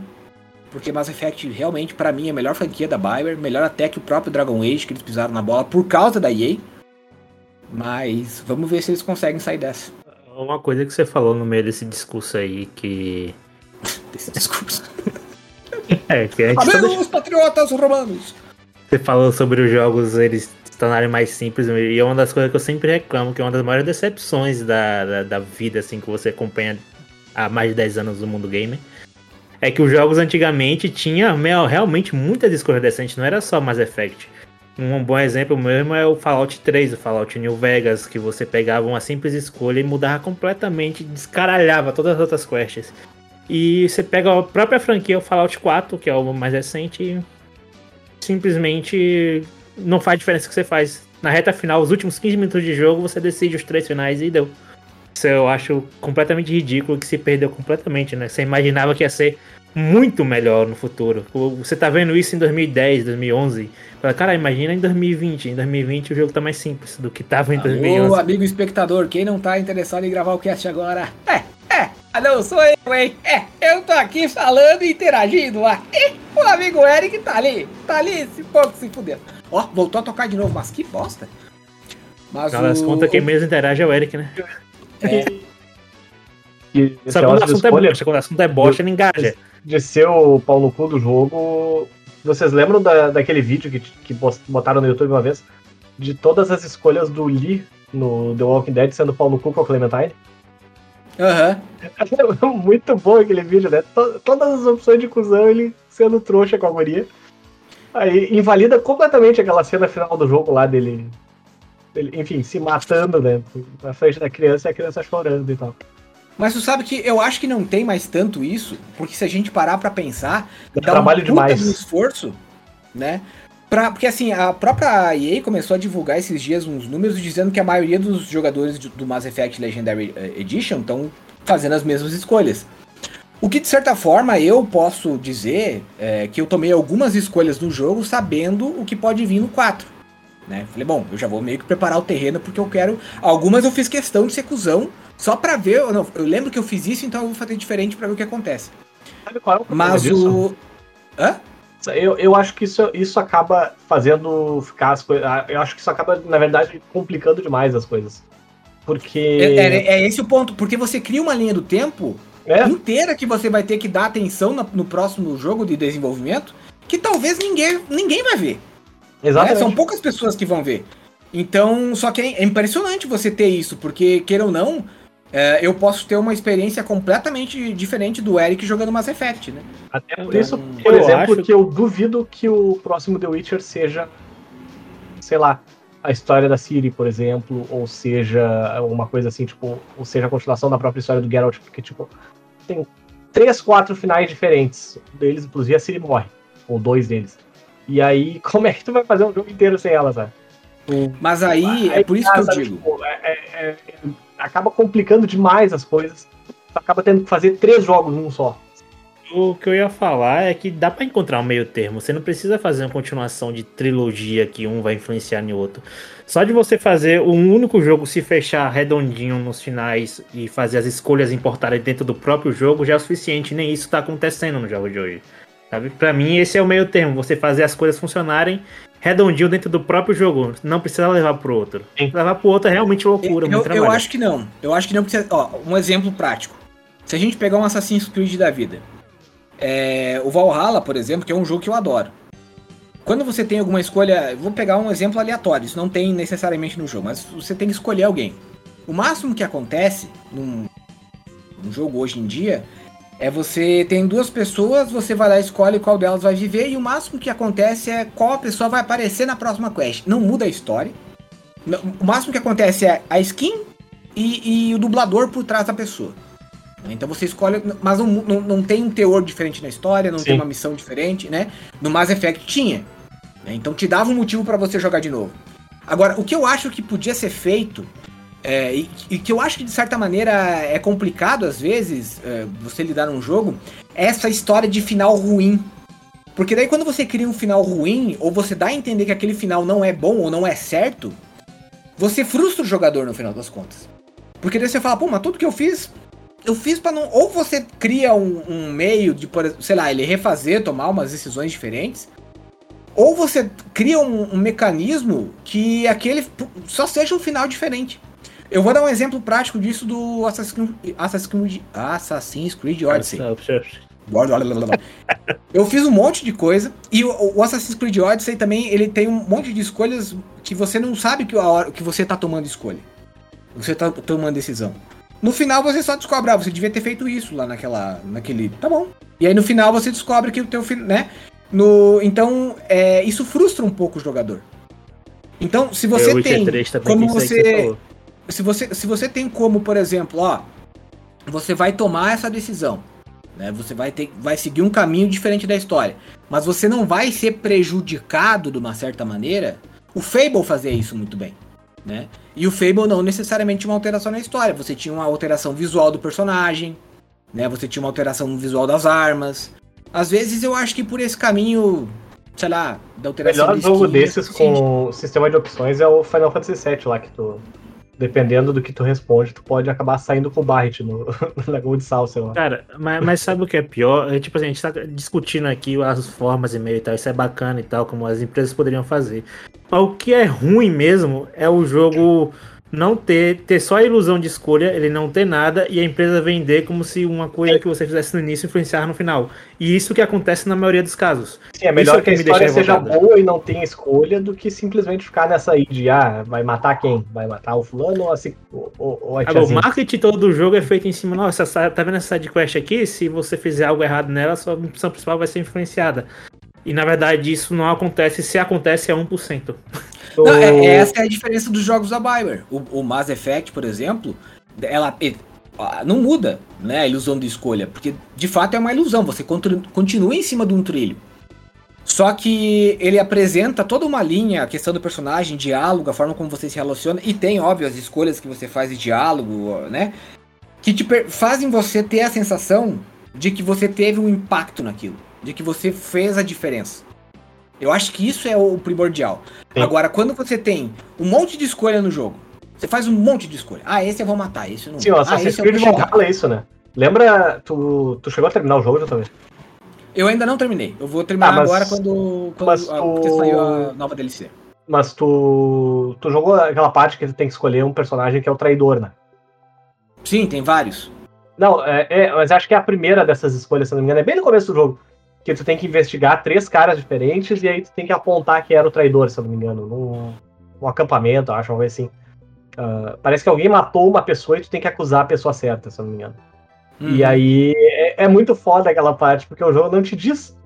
porque Mass Effect realmente para mim é a melhor franquia da BioWare, melhor até que o próprio Dragon Age que eles pisaram na bola por causa da EA. Mas vamos ver se eles conseguem sair dessa Uma coisa que você falou no meio desse discurso aí que. [laughs] desse discurso. [laughs] É, que a gente Amigos patriotas romanos. Você falou sobre os jogos eles se tornarem mais simples e é uma das coisas que eu sempre reclamo, que é uma das maiores decepções da, da, da vida, assim, que você acompanha há mais de 10 anos no mundo gamer. É que os jogos antigamente tinham meu, realmente escolhas decentes, não era só Mass Effect. Um bom exemplo mesmo é o Fallout 3, o Fallout New Vegas, que você pegava uma simples escolha e mudava completamente, descaralhava todas as outras quests. E você pega a própria franquia, o Fallout 4, que é o mais recente, e simplesmente não faz diferença o que você faz. Na reta final, os últimos 15 minutos de jogo, você decide os três finais e deu. Isso eu acho completamente ridículo, que se perdeu completamente, né? Você imaginava que ia ser muito melhor no futuro. Você tá vendo isso em 2010, 2011. Fala, cara, imagina em 2020. Em 2020 o jogo tá mais simples do que tava em 2011. Ô, amigo espectador, quem não tá interessado em gravar o cast agora? É, ah, não sou eu, hein? É, eu tô aqui falando e interagindo. Ah, e o amigo Eric tá ali, tá ali, se pouco se fudendo. Ó, voltou a tocar de novo, mas que bosta. Mas Cara, o... conta quem mesmo interage é o Eric, né? É. [laughs] E Só quando o assunto é bosta, quando o assunto é bosta, ele engaja. De ser o pau no cu do jogo. Vocês lembram da, daquele vídeo que, que botaram no YouTube uma vez? De todas as escolhas do Lee no The Walking Dead sendo pau no cu com a Clementine? Uhum. [laughs] Muito bom aquele vídeo, né? Todas as opções de cuzão, ele sendo trouxa com a guria. Aí invalida completamente aquela cena final do jogo lá dele enfim, se matando, né? Na frente da criança e a criança chorando e tal. Mas tu sabe que eu acho que não tem mais tanto isso, porque se a gente parar para pensar, dá trabalho um demais. esforço, né? Pra, porque assim, a própria EA começou a divulgar esses dias uns números dizendo que a maioria dos jogadores do Mass Effect Legendary eh, Edition estão fazendo as mesmas escolhas. O que de certa forma eu posso dizer é que eu tomei algumas escolhas no jogo sabendo o que pode vir no 4. Né? Falei, bom, eu já vou meio que preparar o terreno porque eu quero. Algumas eu fiz questão de ser cuzão só pra ver. Eu, não, eu lembro que eu fiz isso, então eu vou fazer diferente pra ver o que acontece. Sabe qual é o Mas disso? o. Hã? Eu, eu acho que isso, isso acaba fazendo ficar as coisas. Ah, eu acho que isso acaba, na verdade, complicando demais as coisas. Porque. É, é, é esse o ponto, porque você cria uma linha do tempo é. inteira que você vai ter que dar atenção no, no próximo jogo de desenvolvimento que talvez ninguém, ninguém vai ver. Exatamente. Né? São poucas pessoas que vão ver. Então, só que é impressionante você ter isso, porque, queira ou não, é, eu posso ter uma experiência completamente diferente do Eric jogando Mass Effect, né? Até por então, isso, por exemplo, acho... que eu duvido que o próximo The Witcher seja, sei lá, a história da Ciri, por exemplo, ou seja, uma coisa assim, tipo, ou seja, a continuação da própria história do Geralt, porque, tipo, tem três, quatro finais diferentes. Um deles, inclusive, a Ciri morre, ou dois deles. E aí, [laughs] como é que tu vai fazer um jogo inteiro sem ela, sabe? Mas aí, é por isso que eu digo. Tipo, é, é, é, acaba complicando demais as coisas. Acaba tendo que fazer três jogos num só. O que eu ia falar é que dá para encontrar um meio termo. Você não precisa fazer uma continuação de trilogia que um vai influenciar no outro. Só de você fazer um único jogo se fechar redondinho nos finais e fazer as escolhas importarem dentro do próprio jogo já é o suficiente. Nem isso tá acontecendo no jogo de hoje. Sabe? Pra mim, esse é o meio termo. Você fazer as coisas funcionarem redondinho dentro do próprio jogo. Não precisa levar pro outro. Sim. Levar pro outro é realmente loucura. Eu, eu acho que não. Eu acho que não precisa. Ó, um exemplo prático. Se a gente pegar um Assassin's Creed da vida. É, o Valhalla, por exemplo, que é um jogo que eu adoro. Quando você tem alguma escolha. Vou pegar um exemplo aleatório. Isso não tem necessariamente no jogo, mas você tem que escolher alguém. O máximo que acontece num, num jogo hoje em dia é você tem duas pessoas, você vai lá e escolhe qual delas vai viver, e o máximo que acontece é qual pessoa vai aparecer na próxima quest. Não muda a história. O máximo que acontece é a skin e, e o dublador por trás da pessoa. Então você escolhe, mas não, não, não tem um teor diferente na história, não Sim. tem uma missão diferente, né? No Mass Effect tinha. Né? Então te dava um motivo para você jogar de novo. Agora, o que eu acho que podia ser feito é, e, e, que eu acho que de certa maneira é complicado às vezes é, você lidar num jogo, essa história de final ruim. Porque daí quando você cria um final ruim, ou você dá a entender que aquele final não é bom ou não é certo, você frustra o jogador no final das contas. Porque daí você fala, pô, mas tudo que eu fiz, eu fiz para não. Ou você cria um, um meio de, sei lá, ele refazer, tomar umas decisões diferentes. Ou você cria um, um mecanismo que aquele só seja um final diferente. Eu vou dar um exemplo prático disso do Assassin's, Assassin's, Assassin's Creed Odyssey. Eu fiz um monte de coisa e o, Assassin's Creed Odyssey também ele tem um monte de escolhas que você não sabe que a hora que você tá tomando escolha. Você tá tomando decisão. No final você só descobre, ah, você devia ter feito isso lá naquela, naquele, tá bom. E aí no final você descobre que o teu, né? No, então é, isso frustra um pouco o jogador. Então se você tem como você se você, se você tem como, por exemplo, ó, você vai tomar essa decisão, né? Você vai ter, vai seguir um caminho diferente da história, mas você não vai ser prejudicado de uma certa maneira. O Fable fazia isso muito bem, né? E o Fable não necessariamente tinha uma alteração na história. Você tinha uma alteração visual do personagem, né? Você tinha uma alteração no visual das armas. Às vezes eu acho que por esse caminho, sei lá, da O alteração melhor de jogo desses suficiente. com sistema de opções é o Final Fantasy VII lá, que tu. Dependendo do que tu responde, tu pode acabar saindo com o Barret no, [laughs] no Lagoa de Sal, sei lá. Cara, mas, mas sabe o que é pior? É, tipo assim, a gente tá discutindo aqui as formas e meio e tal, isso é bacana e tal, como as empresas poderiam fazer. Mas o que é ruim mesmo é o jogo não ter, ter só a ilusão de escolha, ele não ter nada e a empresa vender como se uma coisa que você fizesse no início influenciar no final. E isso que acontece na maioria dos casos. Sim, é melhor é que a que deixa história seja boa e não tenha escolha do que simplesmente ficar nessa aí de ah, vai matar quem? Vai matar o fulano ou a, ou, ou- a Agora, o marketing todo do jogo é feito em cima, nossa, tá vendo essa sidequest aqui? Se você fizer algo errado nela, sua missão principal vai ser influenciada. E na verdade isso não acontece, se acontece é 1%. Não, é- essa é a diferença dos jogos da Bioware. O, o Mass Effect, por exemplo, ela não muda, né, a ilusão de escolha, porque de fato é uma ilusão, você continua em cima de um trilho. Só que ele apresenta toda uma linha, a questão do personagem, diálogo, a forma como você se relaciona, e tem, óbvio, as escolhas que você faz de diálogo, né, que te fazem você ter a sensação de que você teve um impacto naquilo, de que você fez a diferença. Eu acho que isso é o primordial. Sim. Agora, quando você tem um monte de escolha no jogo, você faz um monte de escolha. Ah, esse eu vou matar, esse eu não Sim, o ah, Assassin's eu Creed. Valhalla é isso, né? Lembra, tu, tu chegou a terminar o jogo já também? Eu ainda não terminei. Eu vou terminar Ah, mas- agora quando, quando mas a- tu- saiu a nova DLC. Mas tu, tu jogou aquela parte que tu tem que escolher um personagem que é o traidor, né? Sim, tem vários. Não, é, é, mas acho que é a primeira dessas escolhas, se não me engano, é bem no começo do jogo. Que tu tem que investigar três caras diferentes e aí tu tem que apontar que era o traidor, se eu não me engano, num, num acampamento, acho, uma coisa assim. Ah, parece que alguém matou uma pessoa e tu tem que acusar a pessoa certa, se eu não me engano. E Uhum. aí é, é muito foda aquela parte, porque o jogo não te diz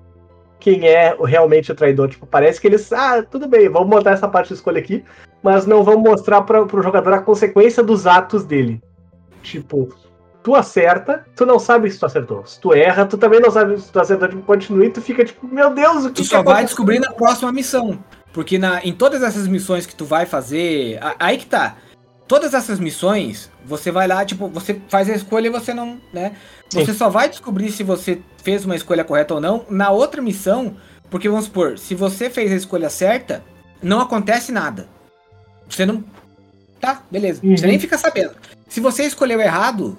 quem é o- realmente o traidor. Tipo, parece que eles, ah, tudo bem, vamos botar essa parte de escolha aqui, mas não vamos mostrar pra, pro jogador a consequência dos atos dele. Tipo, tu acerta, tu não sabe se tu acertou. Se tu erra, tu também não sabe se tu acertou. Tipo, continua e tu fica tipo, meu Deus, o que Tu que só vai aconteceu? descobrir na próxima missão. Porque na, em todas essas missões que tu vai fazer. a- aí que tá. Todas essas missões, você vai lá, tipo, você faz a escolha e você não, né? Sim. Você só vai descobrir se você fez uma escolha correta ou não na outra missão. Porque vamos supor, se você fez a escolha certa, não acontece nada. Você não. Tá, beleza. Você Uhum. nem fica sabendo. Se você escolheu errado,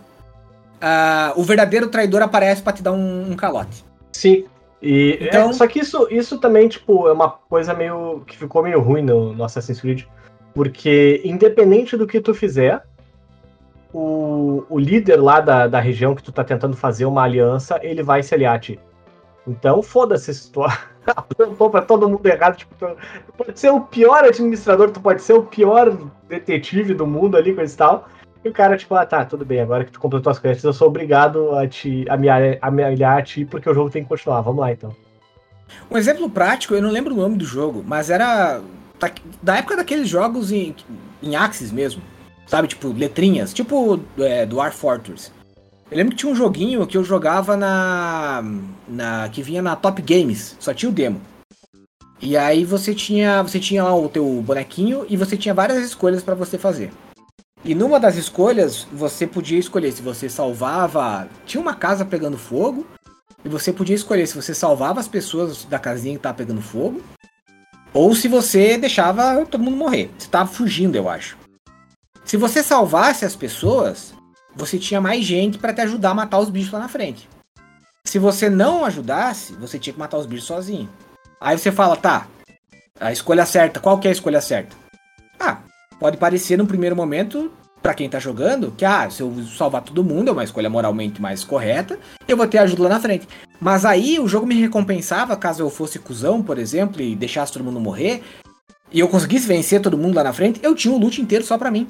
ah, o verdadeiro traidor aparece pra te dar um- um calote. Sim. E, é, Então- só que isso, isso também, tipo, é uma coisa meio. que ficou meio ruim no, no Assassin's Creed. Porque, independente do que tu fizer, o, o líder lá da, da região que tu tá tentando fazer uma aliança, ele vai se aliar a ti. Então, foda-se se tu [laughs] apontou pra todo mundo errado. Tipo, tu, tu pode ser o pior administrador, tu pode ser o pior detetive do mundo ali, coisa e tal. E o cara, tipo, ah, tá, tudo bem, agora que tu completou as quests, eu sou obrigado a, te, a, me, a me aliar a ti, porque o jogo tem que continuar. Vamos lá, então. Um exemplo prático, eu não lembro o nome do jogo, mas era da, época daqueles jogos em, em Axis mesmo. Sabe, tipo, letrinhas, tipo é, do War Fortress. Eu lembro que tinha um joguinho que eu jogava na, na. que vinha na Top Games, só tinha o demo. E aí você tinha. Você tinha lá o teu bonequinho e você tinha várias escolhas pra você fazer. E numa das escolhas, você podia escolher se você salvava. Tinha uma casa pegando fogo. E você podia escolher se você salvava as pessoas da casinha que tava pegando fogo. Ou se você deixava todo mundo morrer. Você tava fugindo, eu acho. Se você salvasse as pessoas, você tinha mais gente pra te ajudar a matar os bichos lá na frente. Se você não ajudasse, você tinha que matar os bichos sozinho. Aí você fala, tá, a escolha certa, qual que é a escolha certa? Ah, pode parecer num primeiro momento, pra quem tá jogando, que ah, se eu salvar todo mundo é uma escolha moralmente mais correta, eu vou ter ajuda lá na frente. Mas aí o jogo me recompensava caso eu fosse cuzão, por exemplo, e deixasse todo mundo morrer, e eu conseguisse vencer todo mundo lá na frente, eu tinha o loot inteiro só pra mim.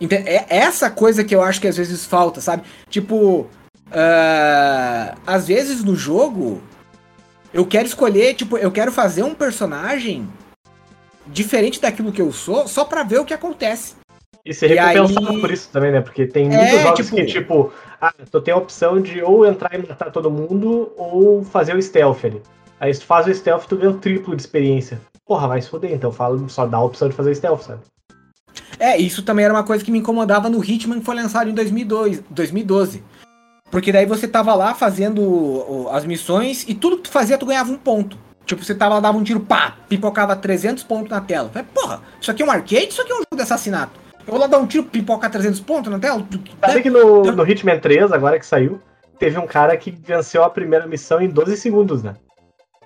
Ente- É essa coisa que eu acho que às vezes falta, sabe? Tipo, ah, às vezes no jogo, eu quero escolher, tipo, eu quero fazer um personagem diferente daquilo que eu sou, só pra ver o que acontece. E ser E recompensado aí- por isso também, né? Porque tem É, muitos jogos tipo- que, tipo, ah, tu tem a opção de ou entrar e matar todo mundo, ou fazer o stealth ali. Aí se tu faz o stealth, tu ganha o triplo de experiência. Porra, vai se fuder, então fala, só dá a opção de fazer o stealth, sabe? É, isso também era uma coisa que me incomodava no Hitman que foi lançado em 2002, 2012. Porque daí você tava lá fazendo as missões e tudo que tu fazia, tu ganhava um ponto. Tipo, você tava lá, dava um tiro, pá, pipocava 300 pontos na tela. Falei, porra, isso aqui é um arcade? Isso aqui é um jogo de assassinato. Eu vou lá dar um tiro, pipocar 300 pontos na tela? Sabe que no, no Hitman 3, agora que saiu, teve um cara que venceu a primeira missão em 12 segundos, né?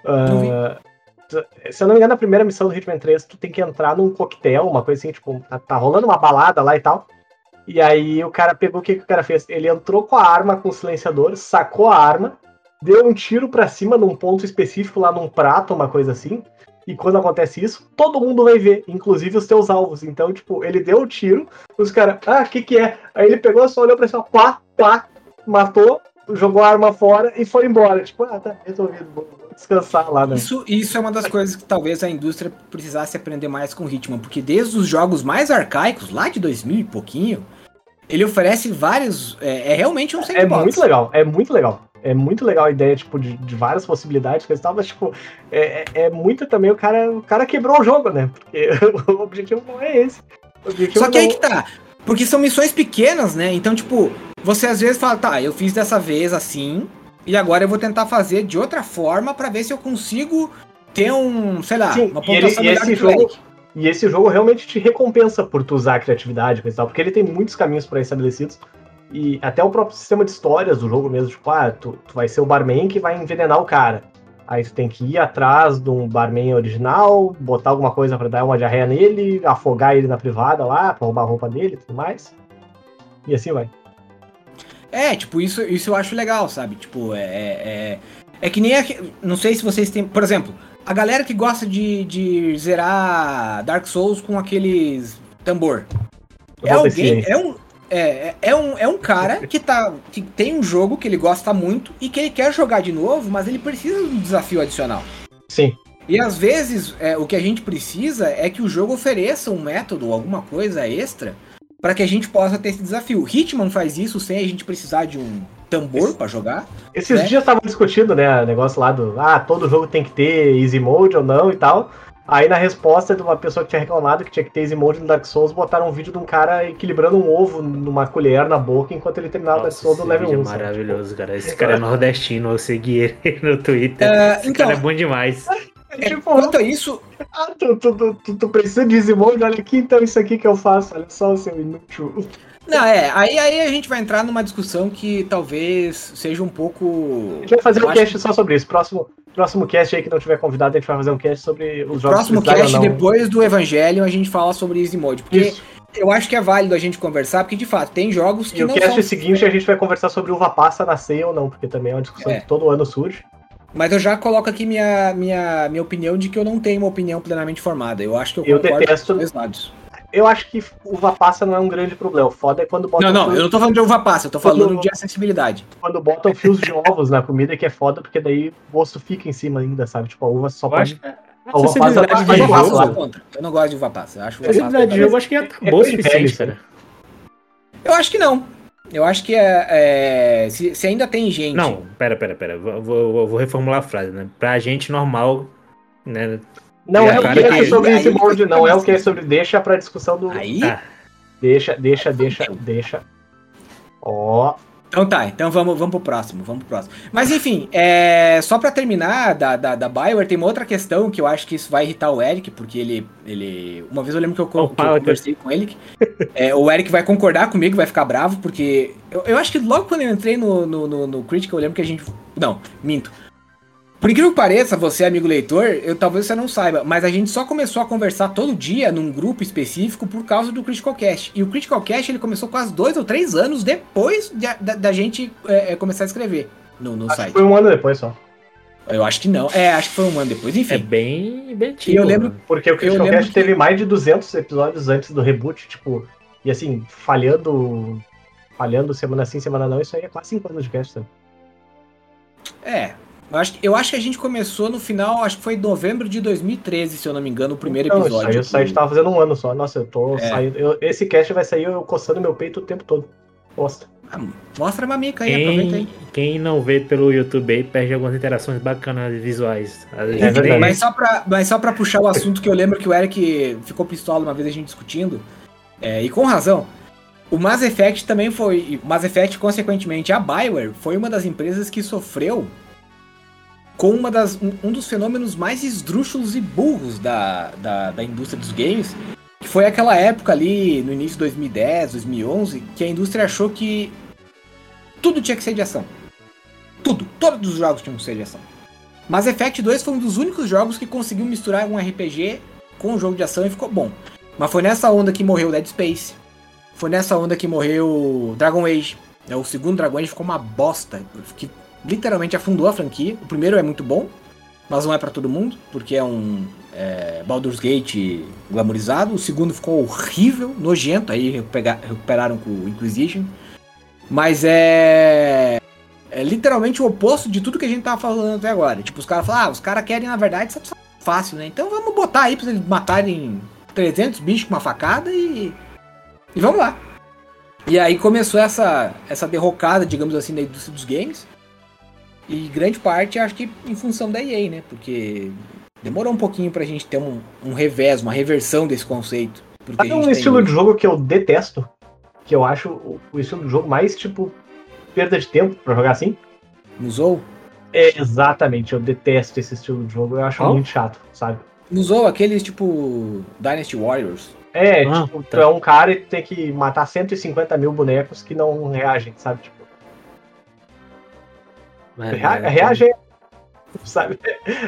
Ah, se eu não me engano, a primeira missão do Hitman 3, tu tem que entrar num coquetel, uma coisa assim, tipo, tá, tá rolando uma balada lá e tal. E aí o cara pegou o que, que o cara fez? Ele entrou com a arma com o silenciador, sacou a arma, deu um tiro pra cima num ponto específico lá num prato, uma coisa assim. E quando acontece isso, todo mundo vai ver, inclusive os teus alvos. Então, tipo, ele deu o tiro, os caras, ah, o que que é? Aí ele pegou, só olhou pra cima, pá, pá, matou, jogou a arma fora e foi embora. Tipo, ah, tá resolvido, vou descansar lá, né? Isso, isso é uma das coisas que talvez a indústria precisasse aprender mais com o Hitman, porque desde os jogos mais arcaicos, lá de 2000 e pouquinho, ele oferece vários. É, é realmente um É sandbox. muito legal, é muito legal. É muito legal a ideia, tipo, de, de várias possibilidades que tal, mas, tipo, é, é, é muito também o cara, o cara quebrou o jogo, né? Porque [laughs] o objetivo não é esse. Só que aí não- que tá. Porque são missões pequenas, né? Então, tipo, você às vezes fala, tá, eu fiz dessa vez assim, e agora eu vou tentar fazer de outra forma pra ver se eu consigo ter um, sei lá, Sim, uma e, ele- pontuação e melhor esse que o jogo, Eric. e esse jogo realmente te recompensa por tu usar a criatividade e tal, porque ele tem muitos caminhos pré-estabelecidos. E até o próprio sistema de histórias do jogo mesmo, tipo, ah, tu, tu vai ser o barman que vai envenenar o cara. Aí tu tem que ir atrás de um barman original, botar alguma coisa pra dar uma diarreia nele, afogar ele na privada lá, pra roubar a roupa dele e tudo mais. E assim vai. É, tipo, isso, isso eu acho legal, sabe? Tipo, é. É, é, é que nem. A, não sei se vocês têm. Por exemplo, a galera que gosta de, de zerar Dark Souls com aqueles tambor. É alguém. É um. É, é- é um, é um cara que, tá, que tem um jogo que ele gosta muito e que ele quer jogar de novo, mas ele precisa de um desafio adicional. Sim. E às vezes é, o que a gente precisa é que o jogo ofereça um método, alguma coisa extra, para que a gente possa ter esse desafio. Hitman faz isso sem a gente precisar de um tambor para jogar. Esses né? dias estavam discutindo, né, o negócio lá do, ah, todo jogo tem que ter easy mode ou não e tal. Aí na resposta de uma pessoa que tinha reclamado que tinha que ter easy mode no Dark Souls, botaram um vídeo de um cara equilibrando um ovo numa colher na boca enquanto ele terminava o Dark Nossa, Souls esse level vídeo 1. é maravilhoso, cara. Esse cara é nordestino, eu segui ele no Twitter. É, Esse então- cara é bom demais. Tipo, É, tipo, quanto a isso, ah, tu, tu, tu, tu- tu precisa de easy mode, olha aqui então isso aqui que eu faço, olha só o seu inútil. não é, aí, aí a gente vai entrar numa discussão que talvez seja um pouco. A gente vai fazer Eu um acho cast só sobre isso. Próximo, próximo cast aí que não tiver convidado, a gente vai fazer um cast sobre os jogos Próximo cast, depois do Evangelho, a gente fala sobre Easy Mode. Porque Isso. eu acho que é válido a gente conversar, porque de fato, tem jogos que E o cast são. seguinte a gente vai conversar sobre uva passa nascer ou não, porque também é uma discussão É. que todo ano surge. Mas eu já coloco aqui minha, minha, minha opinião de que eu não tenho uma opinião plenamente formada. Eu acho que eu, Eu concordo detesto- com os dois lados. Eu acho que uva passa não é um grande problema. O foda é quando botam, Não, não, eu não tô falando de uva passa, eu tô falando Quando- de acessibilidade. quando botam fios de ovos na comida, que é foda, porque daí o gosto fica em cima ainda, sabe? Tipo, a uva só Eu pode. acho que a uva passa de uva passa lá. sou contra. Eu não gosto de uva passa. Eu acho a uva passa. acessibilidade de jogo acho que já tá É boa o suficiente, cara. Eu acho que não. Eu acho que é. é, se, se ainda tem gente. Não, pera, pera, pera. Vou, vou- vou reformular a frase, né? Pra gente normal, né? Não É, é o que é sobre esse molde, não. É o que é sobre. Deixa pra discussão do. Aí. Ah, Deixa, deixa, deixa, deixa. Ó. Então tá, então vamos, vamos pro próximo, vamos pro próximo. Mas enfim, é, só pra terminar da, da, da Bioware, tem uma outra questão que eu acho que isso vai irritar o Eric, porque ele. ele uma vez eu lembro que eu, Opa, que eu conversei com ele. é, o Eric vai concordar comigo, vai ficar bravo, porque. Eu, eu acho que logo quando eu entrei no, no, no, no Critical, eu lembro que a gente. Não, minto. Por incrível que pareça, você, amigo leitor, eu talvez você não saiba, mas a gente só começou a conversar todo dia num grupo específico por causa do Critical Cast. E o Critical Cast ele começou quase dois ou três anos depois de- da, da gente é, é, começar a escrever no, no Acho que site. foi um ano depois só. Eu acho que não. É, acho que foi um ano depois. é Enfim. bem, bem E antigo. eu lembro- né? Porque o Critical Cast que- teve mais de 200 episódios antes do reboot, tipo, e assim, falhando. Falhando semana sim, semana não, isso aí é quase 5 anos de cast. sabe? É. Eu acho, que- eu acho que a gente começou no final, acho que foi em novembro de 2013, se eu não me engano, o primeiro Então, episódio. Isso aí, o site tava fazendo um ano só. Nossa, eu tô É. saindo. eu- esse cast vai sair eu coçando meu peito o tempo todo. Bosta. Ah, mostra a mamica aí, aproveita aí. Quem, quem não vê pelo YouTube aí perde algumas interações bacanas visuais. É verdade. nem- Mas só, pra, mas só pra puxar o assunto que eu lembro que o Eric ficou pistola uma vez a gente discutindo, é, e com razão. O Mass Effect também foi. Mass Effect, consequentemente, a Bioware foi uma das empresas que sofreu com uma das, um, dos fenômenos mais esdrúxulos e burros da, da, da indústria dos games, que foi aquela época ali, no início de 2010, 2011, que a indústria achou que tudo tinha que ser de ação. Tudo, todos os jogos tinham que ser de ação. Mass Effect 2 foi um dos únicos jogos que conseguiu misturar um RPG com um jogo de ação e ficou bom. Mas foi nessa onda que morreu Dead Space. Foi nessa onda que morreu Dragon Age. É, o segundo Dragon Age ficou uma bosta. Que literalmente afundou a franquia. O primeiro é muito bom, mas não é para todo mundo, porque é um é, Baldur's Gate glamourizado. O segundo ficou horrível, nojento. Aí recuperaram com o Inquisition. Mas é. É literalmente o oposto de tudo que a gente tava falando até agora. Tipo, os caras falam, ah, os caras querem, na verdade, isso fácil, né? Então vamos botar aí pra eles matarem 300 bichos com uma facada e. E vamos lá. E aí começou essa, essa derrocada, digamos assim, da indústria dos games. E grande parte, acho que em função da EA, né? Porque demorou um pouquinho pra gente ter um, um revés, uma reversão desse conceito. Sabe um estilo tem... de jogo que eu detesto? Que eu acho o, o estilo de jogo mais, tipo, perda de tempo pra jogar assim? Musou? É, exatamente, eu detesto esse estilo de jogo, eu acho oh? muito chato, sabe? Musou aqueles tipo Dynasty Warriors. É, ah, tipo, tá. tu é um cara e tu tem que matar 150 mil bonecos que não reagem, sabe? Tipo. É, rea é, reage, sabe?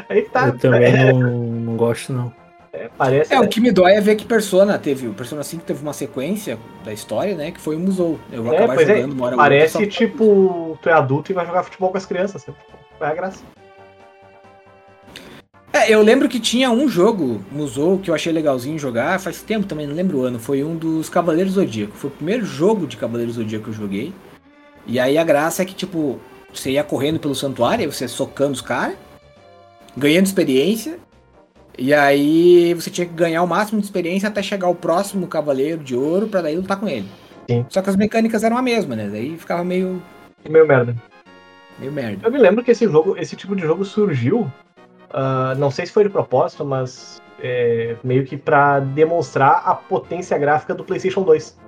Aí tá. Eu também é. não, não gosto, não. É, parece, é, o que me dói é ver que Persona teve. O Persona 5 teve uma sequência da história, né? Que foi o Musou. Eu vou é, acabar é. jogando é. uma hora Parece outra, tipo, tu é adulto e vai jogar futebol com as crianças. Vai a graça. É, eu lembro que tinha um jogo, Musou, que eu achei legalzinho jogar, faz tempo também, não lembro o ano. Foi um dos Cavaleiros Zodíaco. Foi o primeiro jogo de Cavaleiros Zodíaco que eu joguei. E aí a graça é que, tipo, você ia correndo pelo santuário, você socando os caras, ganhando experiência. E aí você tinha que ganhar o máximo de experiência até chegar ao próximo Cavaleiro de Ouro pra daí lutar com ele. Sim. Só que as mecânicas eram a mesma, né? Daí ficava meio. Meio merda. Meio merda. Eu me lembro que esse jogo, esse tipo de jogo surgiu Uh, não sei se foi de propósito, mas é, meio que para demonstrar a potência gráfica do PlayStation 2,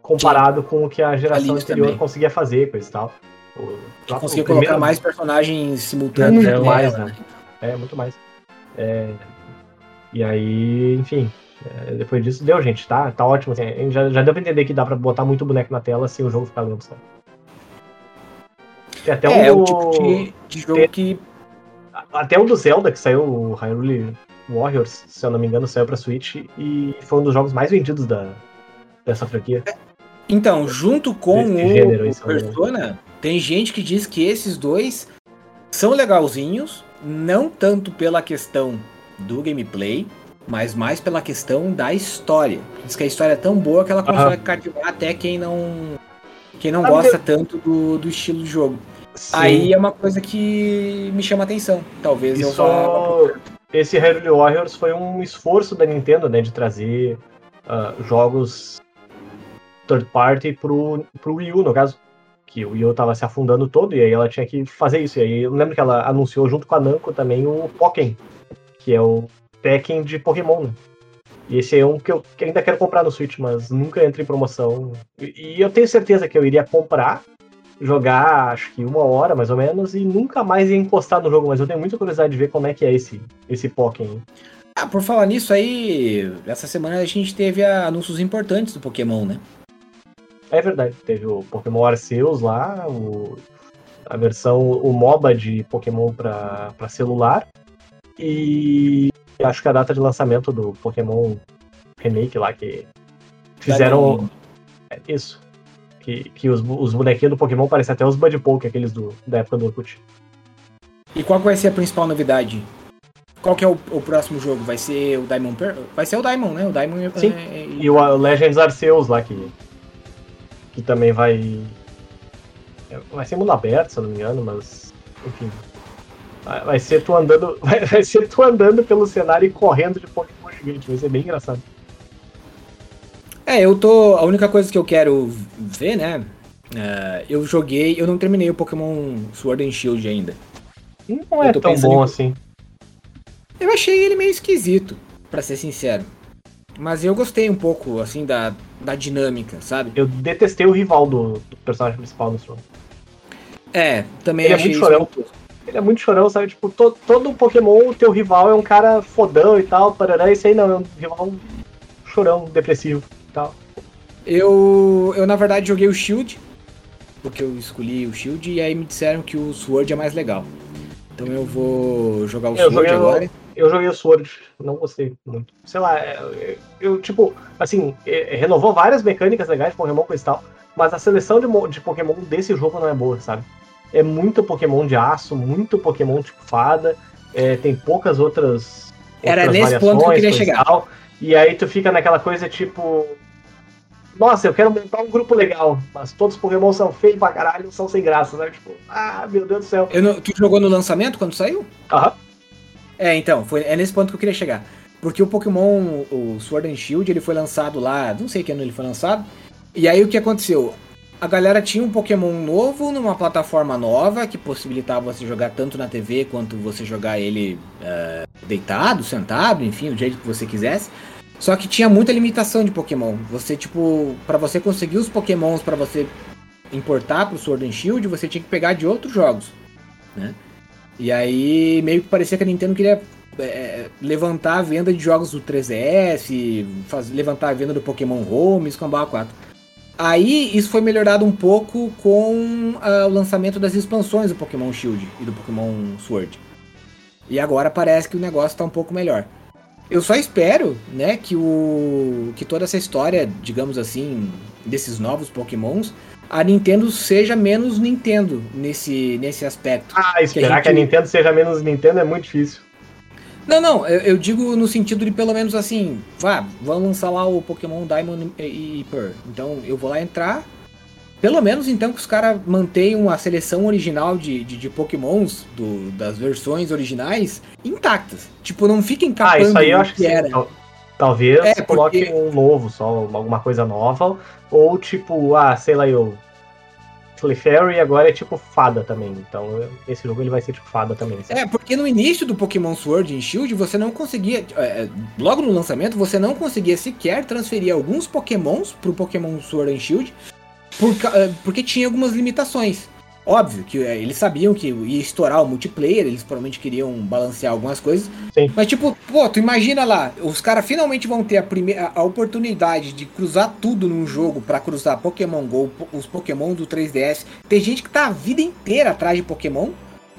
comparado Sim. com o que a geração anterior também. conseguia fazer, coisa e tal. O, conseguia o colocar mais personagens simultâneos. Muito mais, né? É, muito mais. É, e aí, enfim, é, depois disso, deu, gente, tá? Tá ótimo. Assim, já, já deu pra entender que dá pra botar muito boneco na tela sem o jogo ficar lento, sabe? Tem até é, um, o tipo de, de jogo tem, que até o do Zelda, que saiu, o Hyrule Warriors, se eu não me engano, saiu pra Switch e foi um dos jogos mais vendidos da, dessa franquia. Então, junto com o Persona, tem gente que diz que esses dois são legalzinhos, não tanto pela questão do gameplay, mas mais pela questão da história. Diz que a história é tão boa que ela consegue ah. cativar até quem não quem não gosta tanto do, do estilo de jogo. Sim. Aí é uma coisa que me chama atenção. Talvez Isso, eu vá. Esse Hyrule Warriors foi um esforço da Nintendo, né, de trazer uh, jogos third party pro, pro Wii U, no caso. Que o Wii U tava se afundando todo e aí ela tinha que fazer isso. E aí eu lembro que ela anunciou junto com a Namco também o Pokken, que é o Tekken de Pokémon, né? E esse é um que eu ainda quero comprar no Switch, mas nunca entra em promoção. E, e eu tenho certeza que eu iria comprar jogar, acho que uma hora mais ou menos, e nunca mais ia encostar no jogo, mas eu tenho muita curiosidade de ver como é que é esse, esse Pokémon. Ah, por falar nisso aí, essa semana a gente teve anúncios importantes do Pokémon, né? É verdade, teve o Pokémon Arceus lá, o, a versão, o MOBA de Pokémon para celular, e acho que a data de lançamento do Pokémon Remake lá que fizeram. É, isso, que, que os, os bonequinhos do Pokémon parecem até os Bud Poke, aqueles do, da época do Orkut. E qual vai ser a principal novidade? Qual que é o, o próximo jogo? Vai ser o Diamond Per... Vai ser o Diamond, né? O Diamond Sim. É, é... E o Legends Arceus lá, que, que também vai... Vai ser mundo aberto, se eu não me engano, mas... Enfim. Vai ser tu andando... [laughs] Vai ser tu andando pelo cenário e correndo de Pokémon gigante. Vai ser bem engraçado. É, eu tô. A única coisa que eu quero ver, né? Uh, eu joguei. Eu não terminei o Pokémon Sword and Shield ainda. Não é tão bom em... assim. Eu achei ele meio esquisito, para ser sincero. Mas eu gostei um pouco, assim, da, da dinâmica, sabe? Eu detestei o rival do, do personagem principal no jogo. É, também Ele é achei muito isso chorão. muito- Ele é muito chorão, sabe? Tipo, to- todo Pokémon, o teu rival é um cara fodão e tal, parará. Esse aí não, é um rival chorão, depressivo e tal. Eu, eu, na verdade, joguei o Shield, porque eu escolhi o Shield, e aí me disseram que o Sword é mais legal. Então eu vou jogar o Eu Sword joguei o- agora. Eu joguei o Sword, não gostei muito. Sei lá, é, eu, tipo, assim, é, renovou várias mecânicas legais de Pokémon com e tal, mas a seleção de, de Pokémon desse jogo não é boa, sabe? É muito Pokémon de aço, muito Pokémon tipo fada, é, tem poucas outras. Era outras nesse ponto que eu queria chegar. tal, e aí tu fica naquela coisa tipo. Nossa, eu quero montar um grupo legal, mas todos os Pokémon são feios pra caralho, são sem graça, né? Tipo, ah, meu Deus do céu. Eu não- tu jogou no lançamento quando saiu? Aham. É, então, foi, é nesse ponto que eu queria chegar. Porque o Pokémon, o Sword and Shield, ele foi lançado lá, não sei que ano ele foi lançado. E aí o que aconteceu? A galera tinha um Pokémon novo numa plataforma nova que possibilitava você jogar tanto na TV quanto você jogar ele eh, deitado, sentado, enfim, do jeito que você quisesse. Só que tinha muita limitação de Pokémon. Você, tipo, pra você conseguir os Pokémons pra você importar pro Sword and Shield, você tinha que pegar de outros jogos, né? E aí meio que parecia que a Nintendo queria é, levantar a venda de jogos do 3DS, faz, levantar a venda do Pokémon Home, Escambau 4. Aí isso foi melhorado um pouco com ah, o lançamento das expansões do Pokémon Shield e do Pokémon Sword. E agora parece que o negócio tá um pouco melhor. Eu só espero, né, que o que toda essa história, digamos assim, desses novos Pokémons, a Nintendo seja menos Nintendo nesse nesse aspecto. Ah, esperar gente- que a Nintendo seja menos Nintendo é muito difícil. Não, não, eu, eu digo no sentido de pelo menos assim, vá, vão lançar lá o Pokémon Diamond e, Pearl. Então eu vou lá entrar. Pelo menos então que os caras mantenham a seleção original de, de, de Pokémons do, das versões originais intactas. Tipo, não fiquem Ah, capando isso aí eu acho que sim. era. Tal- Talvez É, porque- coloque um novo, só alguma coisa nova. Ou tipo, ah, sei lá, eu. Clefairy agora é tipo fada também. Então esse jogo ele vai ser tipo fada também. sabe? É, porque no início do Pokémon Sword e Shield você não conseguia, é, logo no lançamento, você não conseguia sequer transferir alguns Pokémons pro Pokémon Sword and Shield, por é, porque tinha algumas limitações. Óbvio que é, eles sabiam que ia estourar o multiplayer, eles provavelmente queriam balancear algumas coisas. Sim. Mas tipo, pô, tu imagina lá, os caras finalmente vão ter a, primeira, a oportunidade de cruzar tudo num jogo pra cruzar Pokémon GO, os Pokémon do 3DS. Tem gente que tá a vida inteira atrás de Pokémon.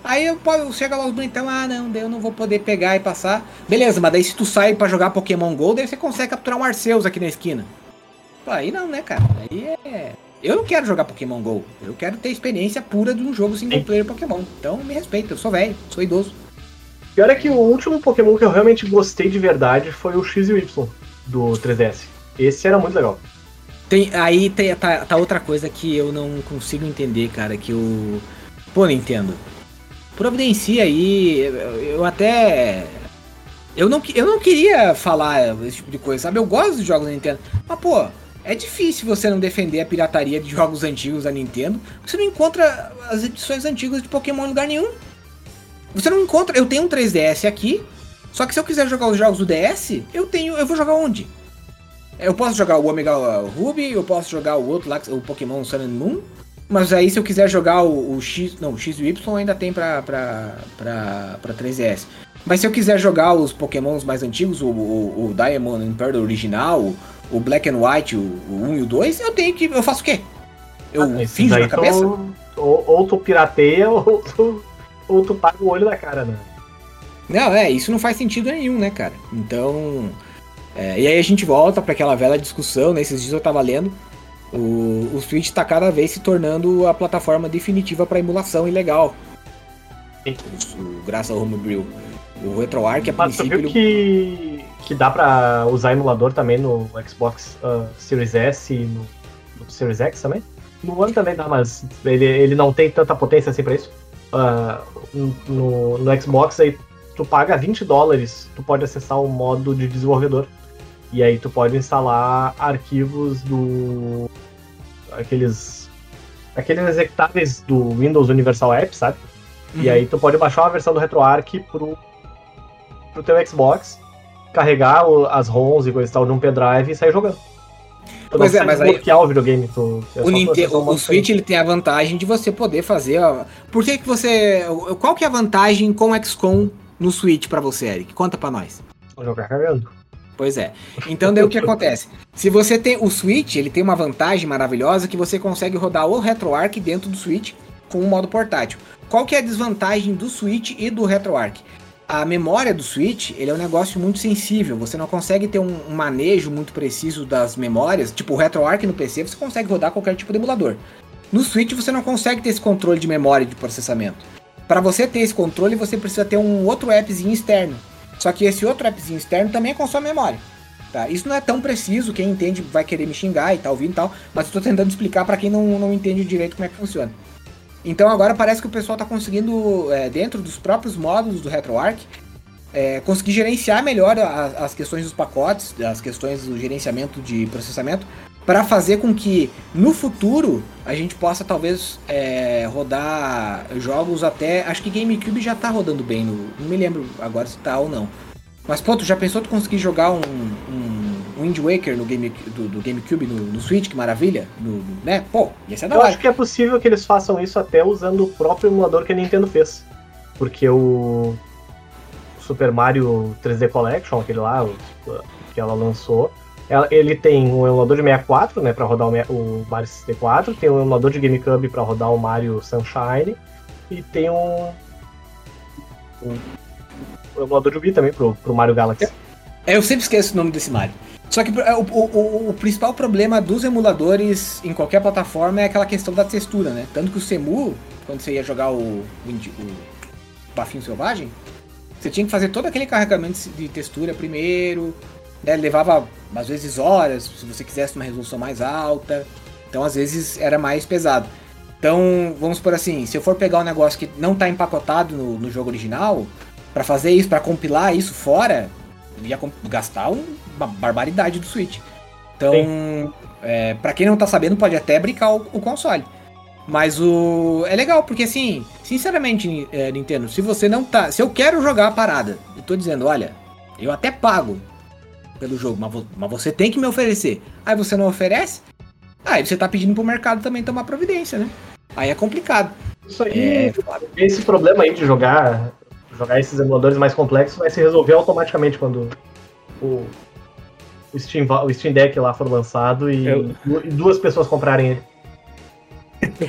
Aí eu posso, chega lá os bonitão, ah não, eu não vou poder pegar e passar. Beleza, mas daí se tu sai pra jogar Pokémon GO, daí você consegue capturar um Arceus aqui na esquina. Pô, aí não, né, cara? Aí é. Eu não quero jogar Pokémon GO. Eu quero ter experiência pura de um jogo single player Pokémon. Então me respeita, eu sou velho, sou idoso. Pior é que o último Pokémon que eu realmente gostei de verdade foi o X e o Y do 3DS. Esse era muito legal. Tem, aí tem, tá, tá outra coisa que eu não consigo entender, cara, que o. Pô, Nintendo. Providencia aí. Eu, eu até. Eu não, eu não queria falar esse tipo de coisa, sabe? Eu gosto dos jogos da Nintendo. Mas, pô, é difícil você não defender a pirataria de jogos antigos da Nintendo. Você não encontra as edições antigas de Pokémon em lugar nenhum. Você não encontra. Eu tenho um 3DS aqui. Só que se eu quiser jogar os jogos do DS, eu tenho. Eu vou jogar onde? Eu posso jogar o Omega Ruby, eu posso jogar o outro lá, o Pokémon Sun and Moon. Mas aí se eu quiser jogar o, o X. Não, o X e o Y ainda tem pra, pra, pra, pra 3DS. Mas se eu quiser jogar os Pokémons mais antigos, o, o, o Diamond Pearl original, o, Black and White, o, o 1 e o 2, eu tenho que. Eu faço o quê? Eu Ah, finjo na cabeça? tu- ou, ou tu pirateia [laughs] ou tu, ou tu paga o olho da cara, né? Não, é, isso não faz sentido nenhum, né, cara? Então. é, e aí a gente volta para aquela velha discussão, né? Esses dias eu tava lendo. O, o Switch tá cada vez se tornando a plataforma definitiva para emulação ilegal. Sim. O, graças ao Homebrew. O RetroArch, a Mas tu princípio, viu ele- que, que dá pra usar emulador também no Xbox ah, Series S e no, no Series X também? No One também dá, mas ele, ele não tem tanta potência assim pra isso. Ah, no, no Xbox aí tu paga 20 dólares, tu pode acessar o modo de desenvolvedor. E aí tu pode instalar arquivos do. aqueles. aqueles executáveis do Windows Universal App, sabe? E Uhum. aí tu pode baixar uma versão do RetroArch pro, pro teu Xbox carregar o- as ROMs e coisa e tal num pendrive e sair jogando. Tu Pois é, mas aí- bloquear o videogame. Tu, é O, Ninte- processar o- o Switch ele tem a vantagem de você poder fazer. ó, Por que, que você. Qual que é a vantagem com o XCOM no Switch pra você, Eric? Conta pra nós. Jogar carregando. Pois é. Então daí o que acontece? Se você tem o Switch, ele tem uma vantagem maravilhosa que você consegue rodar o RetroArch dentro do Switch com um modo portátil. Qual que é a desvantagem do Switch e do RetroArch? A memória do Switch, ele é um negócio muito sensível. Você não consegue ter um, manejo muito preciso das memórias. Tipo, o RetroArch no PC você consegue rodar qualquer tipo de emulador. No Switch você não consegue ter esse controle de memória e de processamento. Para você ter esse controle, você precisa ter um outro appzinho externo. Só que esse outro appzinho externo também consome memória. Tá? Isso não é tão preciso, quem entende vai querer me xingar e tá ouvindo e tal, mas tô tentando explicar para quem não, não entende direito como é que funciona. Então agora parece que o pessoal tá conseguindo, é, dentro dos próprios módulos do RetroArch, é, conseguir gerenciar melhor a- as questões dos pacotes, as questões do gerenciamento de processamento, para fazer com que no futuro a gente possa talvez é, rodar jogos até. Acho que GameCube já tá rodando bem, no, não me lembro agora se tá ou não. Mas tu já pensou tu conseguir jogar um, um Wind Waker no Game, do, do GameCube no, no Switch? Que maravilha! No, no- né? Pô, ia ser da Eu hora. acho que é possível que eles façam isso até usando o próprio emulador que a Nintendo fez. Porque o Super Mario 3D Collection, aquele lá, que ela lançou, ele tem um emulador de 64, né, pra rodar o, Mario 64, tem um emulador de GameCube pra rodar o Mario Sunshine, e tem um, um, um emulador de Wii também pro, pro Mario Galaxy. É, eu sempre esqueço o nome desse Mario. Só que é, o, o- o- principal problema dos emuladores em qualquer plataforma é aquela questão da textura, né? Tanto que o Semu, quando você ia jogar o, o, o Bafinho Selvagem, você tinha que fazer todo aquele carregamento de textura primeiro, né? Levava às vezes horas, se você quisesse uma resolução mais alta. Então às vezes era mais pesado. Então, vamos por assim, se eu for pegar um negócio que não tá empacotado no, no jogo original, pra fazer isso, pra compilar isso fora, ia gastar um- uma barbaridade do Switch. Então, é, para quem não tá sabendo, pode até brincar o, o console. Mas o. É legal, porque assim, sinceramente, é, Nintendo, se você não tá. Se eu quero jogar a parada, eu tô dizendo, olha, eu até pago pelo jogo, mas, vo- mas você tem que me oferecer. Aí você não oferece, aí você tá pedindo pro mercado também tomar providência, né? Aí é complicado. Isso aí, É, esse problema aí de jogar, jogar esses emuladores mais complexos vai se resolver automaticamente quando o, o, Steam, o Steam Deck lá for lançado e, Eu- du- e duas pessoas comprarem ele.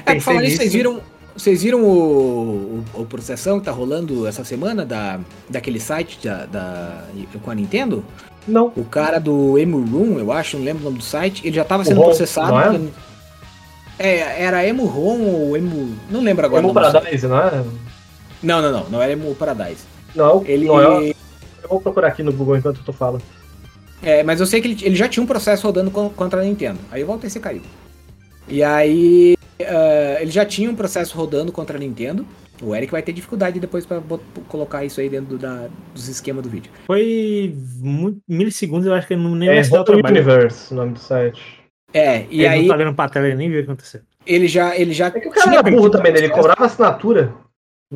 É, falar nisso, vocês viram, vocês viram o, o, o processão que tá rolando essa semana da, daquele site da, da- com a Nintendo? Não. O cara do Emu Room, eu acho, não lembro o nome do site, ele já tava sendo ROM, processado. não é? É, era Emu Rom ou Emu. Não lembro agora. Site. Paradise, não é? Não, não, não. Não era Emu Paradise. Não, Ele. não é. Eu vou procurar aqui no Google enquanto tu fala. É, mas eu sei que ele, ele já tinha um processo rodando con- contra a Nintendo. Aí eu voltei a ser caiu. E aí. ah, ele já tinha um processo rodando contra a Nintendo. O Eric vai ter dificuldade depois pra bot- colocar isso aí dentro do- da- dos esquemas do vídeo. Foi milissegundos, eu acho que ele não nem É vai o. Universe, o nome do site. É, e ele aí não tá olhando pra tela, ele nem viu o que aconteceu. ele já. Ele já É que o cara era burro também, né? Ele cobrava assinatura.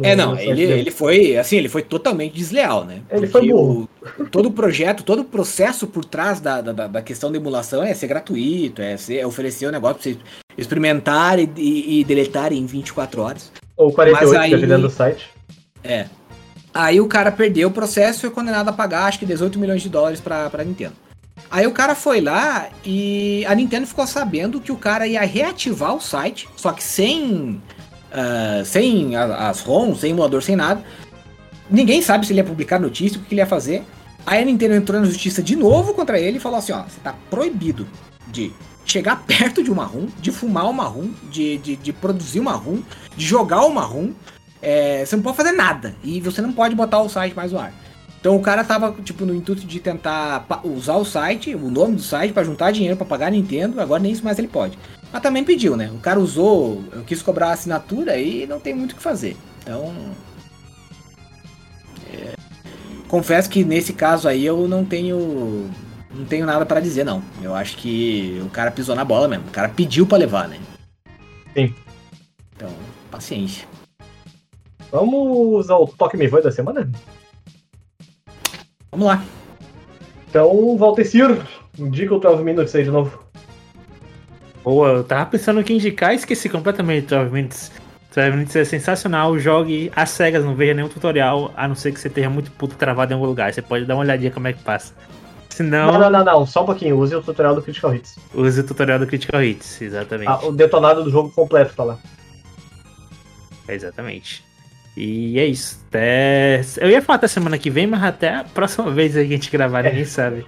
É, não, ele, dele. ele foi, assim, ele foi totalmente desleal, né? Ele foi burro. o- todo o projeto, todo o processo por trás da, da, da questão da emulação é ser gratuito, é, ser, é oferecer o negócio pra você experimentar e, e, e deletar em 24 horas. Ou 48, Mas aí- dependendo do site. É. Aí o cara perdeu o processo e foi condenado a pagar, acho que 18 milhões de dólares pra, pra Nintendo. Aí o cara foi lá e a Nintendo ficou sabendo que o cara ia reativar o site, só que sem. Ah, sem as ROMs, sem emulador, sem nada. Ninguém sabe se ele ia publicar notícia, o que ele ia fazer. Aí a Nintendo entrou na justiça de novo contra ele e falou assim: ó, você tá proibido de chegar [laughs] perto de uma ROM, de fumar uma ROM, de, de, de produzir uma ROM, de jogar uma ROM. É, você não pode fazer nada. E você não pode botar o site mais no ar. Então o cara tava, tipo, no intuito de tentar usar o site, o nome do site, pra juntar dinheiro pra pagar a Nintendo. Agora nem isso mais ele pode. Mas também pediu, né? O cara usou, eu quis cobrar a assinatura e não tem muito o que fazer. Então. é, confesso que nesse caso aí eu não tenho. Não tenho nada pra dizer, não. Eu acho que o cara pisou na bola mesmo. O cara pediu pra levar, né? Sim. Então, paciência. Vamos usar o Toque Me Voe da semana? Vamos lá. Então, Valtecir, indica o 12 Minutes aí de novo. Boa, eu tava pensando que indicar e esqueci completamente 12 Minutes. 12 Minutes é sensacional, jogue às cegas, não veja nenhum tutorial, a não ser que você esteja muito puto travado em algum lugar. Você pode dar uma olhadinha como é que passa. Senão, Não, não, não, não, só um pouquinho. Use o tutorial do Critical Hits. use o tutorial do Critical Hits, exatamente. Ah, o detonado do jogo completo tá lá. Exatamente. E é isso. Até... Eu ia falar até semana que vem, mas até a próxima vez aí que a gente gravar, ninguém sabe.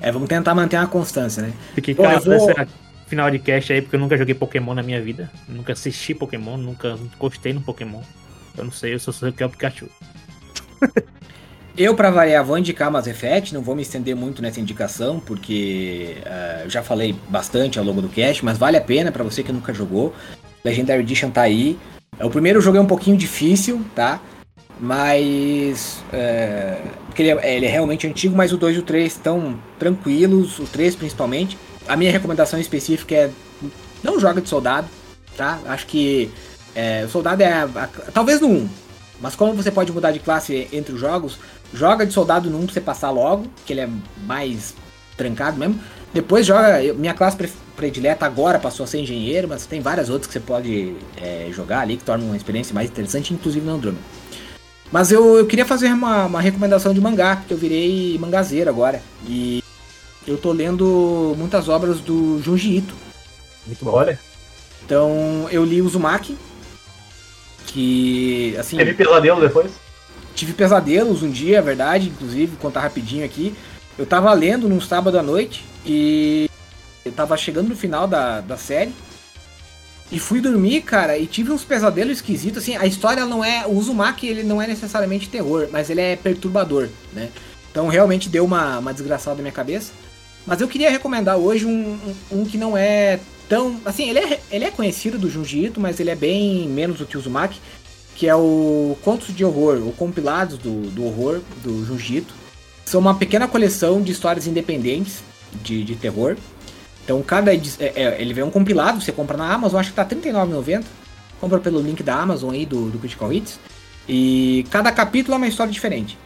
É, vamos tentar manter uma constância, né? Fiquei Bom, calado vou- nessa final de cast aí, porque eu nunca joguei Pokémon na minha vida. Nunca assisti Pokémon, nunca gostei no Pokémon. Eu não sei, eu só sei o que é o Pikachu. [laughs] Eu, pra variar, vou indicar Mass Effect, não vou me estender muito nessa indicação, porque eu já falei bastante ao longo do cast, mas vale a pena pra você que nunca jogou. Legendary Edition tá aí. É, O primeiro jogo é um pouquinho difícil, tá? Mas. eh, porque ele é, ele é realmente antigo, mas o 2 e o 3 estão tranquilos, o 3 principalmente. A minha recomendação específica é. Não joga de soldado, tá? Acho que. eh, o soldado é. a- a- talvez no 1. Mas como você pode mudar de classe entre os jogos, joga de soldado no 1 pra você passar logo, que ele é mais trancado mesmo. Depois joga. Minha classe pre- predileta agora passou a ser engenheiro, mas tem várias outras que você pode é, jogar ali que tornam uma experiência mais interessante, inclusive no Andromeda. Mas eu, eu queria fazer uma, uma recomendação de mangá, porque eu virei mangazeiro agora. E eu tô lendo muitas obras do Junji Ito. Muito bom. Olha, Então eu li Uzumaki, que assim. teve pesadelo depois. Tive pesadelos um dia, é verdade, inclusive, vou contar rapidinho aqui. Eu tava lendo num sábado à noite e eu tava chegando no final da, da série. E fui dormir, cara, e tive uns pesadelos esquisitos, assim, a história não é, o Uzumaki, ele não é necessariamente terror, mas ele é perturbador, né? Então realmente deu uma, uma desgraçada na minha cabeça. Mas eu queria recomendar hoje um, um, um que não é tão, assim, ele é, ele é conhecido do Junji mas ele é bem menos do que o Uzumaki, que é o Contos de Horror, ou compilados do, do horror do Junji. São uma pequena coleção de histórias independentes de, de terror. Então cada é, é, ele vem um compilado, você compra na Amazon, acho que tá R$ 39,90. Compra pelo link da Amazon aí do, do Critical Hits. E cada capítulo é uma história diferente.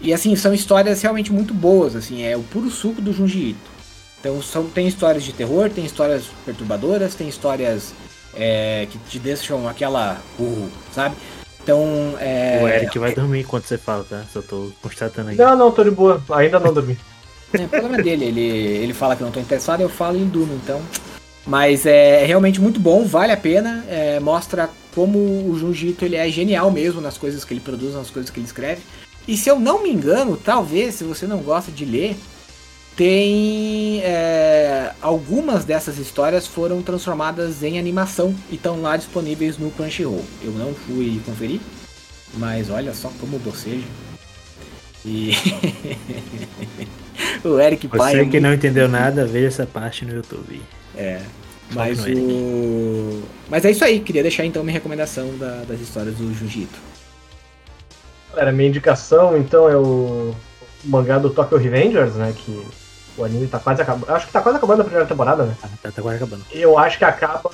E assim, são histórias realmente muito boas, assim, é o puro suco do Junji Ito. Então são, tem histórias de terror, tem histórias perturbadoras, tem histórias é, que te deixam aquela. Uh, sabe? Então. É, O Eric vai dormir enquanto você fala, tá? Só tô constatando aí. Não, não, tô de boa. Ainda não dormi. É, o problema dele, ele, ele fala que eu não tô interessado, eu falo em durmo, então. Mas é realmente muito bom, vale a pena, é, mostra como o Junji Ito, ele é genial mesmo nas coisas que ele produz, nas coisas que ele escreve. E se eu não me engano, talvez, se você não gosta de ler, tem é, algumas dessas histórias foram transformadas em animação e estão lá disponíveis no Crunchyroll. Eu não fui conferir, mas olha só como bocejo. E [laughs] o Eric Pai. Você é que muito- não entendeu nada, veja essa parte no YouTube. É. Mas o. Mas é isso aí, queria deixar então minha recomendação da- das histórias do Jiu-Jitsu. Galera, minha indicação então é o mangá do Tokyo Revengers, né? Que o anime tá quase acabando. Acho que tá quase acabando a primeira temporada, né? Ah, tá, tá quase acabando. Eu acho que acaba.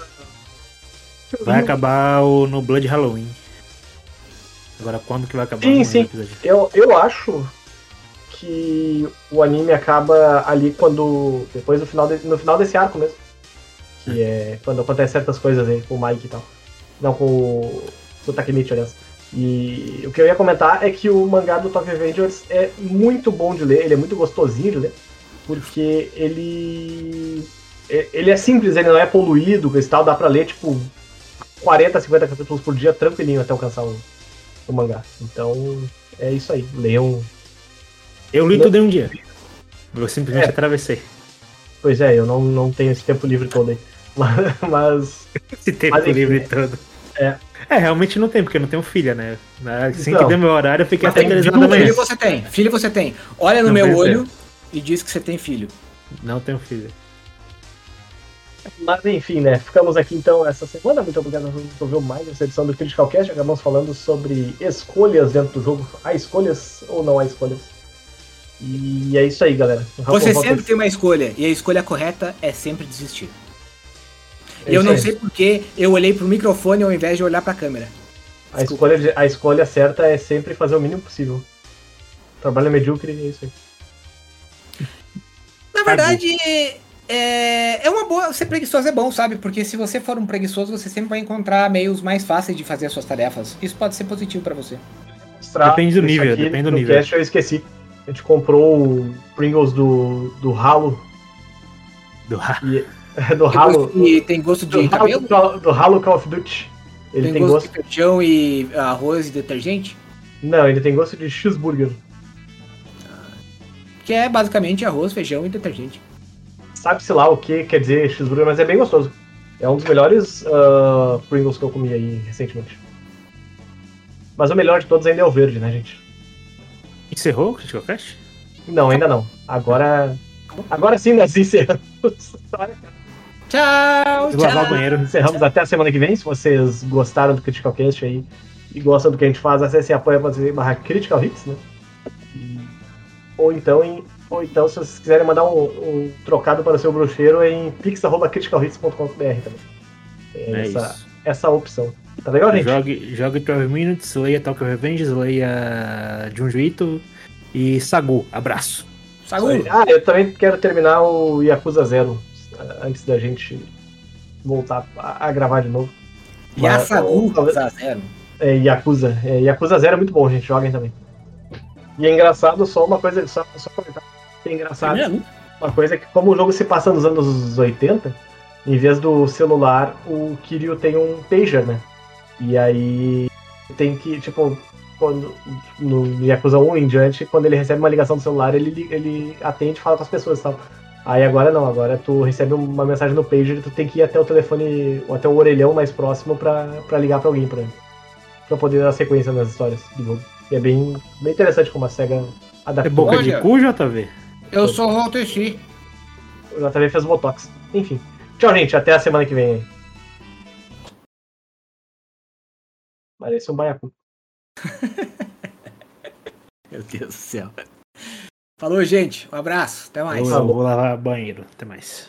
Vai acabar o, no Blood Halloween. Agora quando que vai acabar? Sim, sim. episódio. Eu, eu acho que o anime acaba ali quando. Depois do final de- no final desse arco mesmo. Que é quando acontece certas coisas aí com o Mike e tal. Não com o, com o Takemichi, aliás. E o que eu ia comentar é que o mangá do Tokyo Avengers é muito bom de ler, ele é muito gostosinho de ler, porque ele. é- Ele é simples, ele não é poluído, e tal, dá pra ler tipo 40, 50 capítulos por dia tranquilinho até alcançar o, o mangá. Então é isso aí, leiam Eu li Não- tudo em um dia. Eu simplesmente É. atravessei. Pois é, eu não, não tenho esse tempo livre todo aí. [laughs] Mas, mas Esse tempo Mas enfim, livre né? todo. É. É, realmente não tem, porque eu não tenho filha, né? Assim Então, que deu meu horário, eu fiquei até três horas da manhã. Filho você tem, filho você tem. Olha no Não, meu é. olho e diz que você tem filho. Não tenho filha. Mas enfim, né? Ficamos aqui então essa semana. Muito obrigado por ouvir mais essa edição do Critical Cast. Acabamos falando sobre escolhas dentro do jogo. Há escolhas ou não há escolhas? E é isso aí, galera. Você volta- sempre tem uma escolha, e a escolha correta é sempre desistir. é eu não aí. sei porque eu olhei pro microfone ao invés de olhar pra câmera. A escolha, a escolha certa é sempre fazer o mínimo possível. trabalho é medíocre é isso aí. Na verdade, é, é uma boa. Ser preguiçoso é bom, sabe? Porque se você for um preguiçoso, você sempre vai encontrar meios mais fáceis de fazer as suas tarefas. Isso pode ser positivo pra você. Depende do nível, depende do nível. Cast eu esqueci. A gente comprou o Pringles do, do Halo. Do- E, [laughs] do Tem Halo. gosto de, tem gosto Do de Halo, cabelo? do, do Halo Call of Duty. Ele Tem, tem, gosto, gosto. de feijão e arroz e detergente? Não, ele tem gosto de cheeseburger. Que é basicamente arroz, feijão e detergente. Sabe-se lá o que quer dizer cheeseburger, mas é bem gostoso. É um dos melhores ah, Pringles que eu comi aí recentemente. Mas o melhor de todos ainda é o verde, né, gente? Encerrou o Critical Cast? Não, ainda não. Agora. Agora sim nós encerramos. Tchau, Vou lavar o tchau. banheiro. Encerramos até a semana que vem. Se vocês gostaram do Critical Cast aí e gostam do que a gente faz, acessem apoia.se barra Critical Hits, né? Ou então, em, ou então, se vocês quiserem mandar um, um trocado para o seu bruxeiro, é em pix.criticalhits.com.br também. É É essa, isso. essa opção. Tá legal, gente? Jogue, jogue 12 Minutes, leia Tokyo Revenge, leia Junji Ito e Sagu. Abraço. Sagu. Ah, eu também quero terminar o Yakuza Zero eh, antes da gente voltar a, gravar de novo. E a Mas, Sagu, talvez- zero. É, Yakuza. É, Yakuza Zero é muito bom, gente. Joguem também. E é engraçado, só uma coisa, só, só comentar. É engraçado. Uma coisa é que, como o jogo se passa nos anos 80, em vez do celular, o Kiryu tem um pager, né? E aí tem que, tipo, quando, no Yakuza 1 em diante, quando ele recebe uma ligação do celular, ele, ele atende e fala com as pessoas e tal. Aí agora não, agora tu recebe uma mensagem no pager e tu tem que ir até o telefone, ou até o orelhão mais próximo pra, pra ligar pra alguém, pra, pra poder dar sequência nas histórias do jogo. E é bem, bem interessante como a SEGA É adaptou. boca Olha. de cu, JV? Eu sou o Walter X. O JV fez Botox. Enfim. Tchau, gente. Até a semana que vem Parece um baiacu. [laughs] Meu Deus do céu. Falou, gente. Um abraço. Até mais. Eu, vou lavar banheiro. Até mais.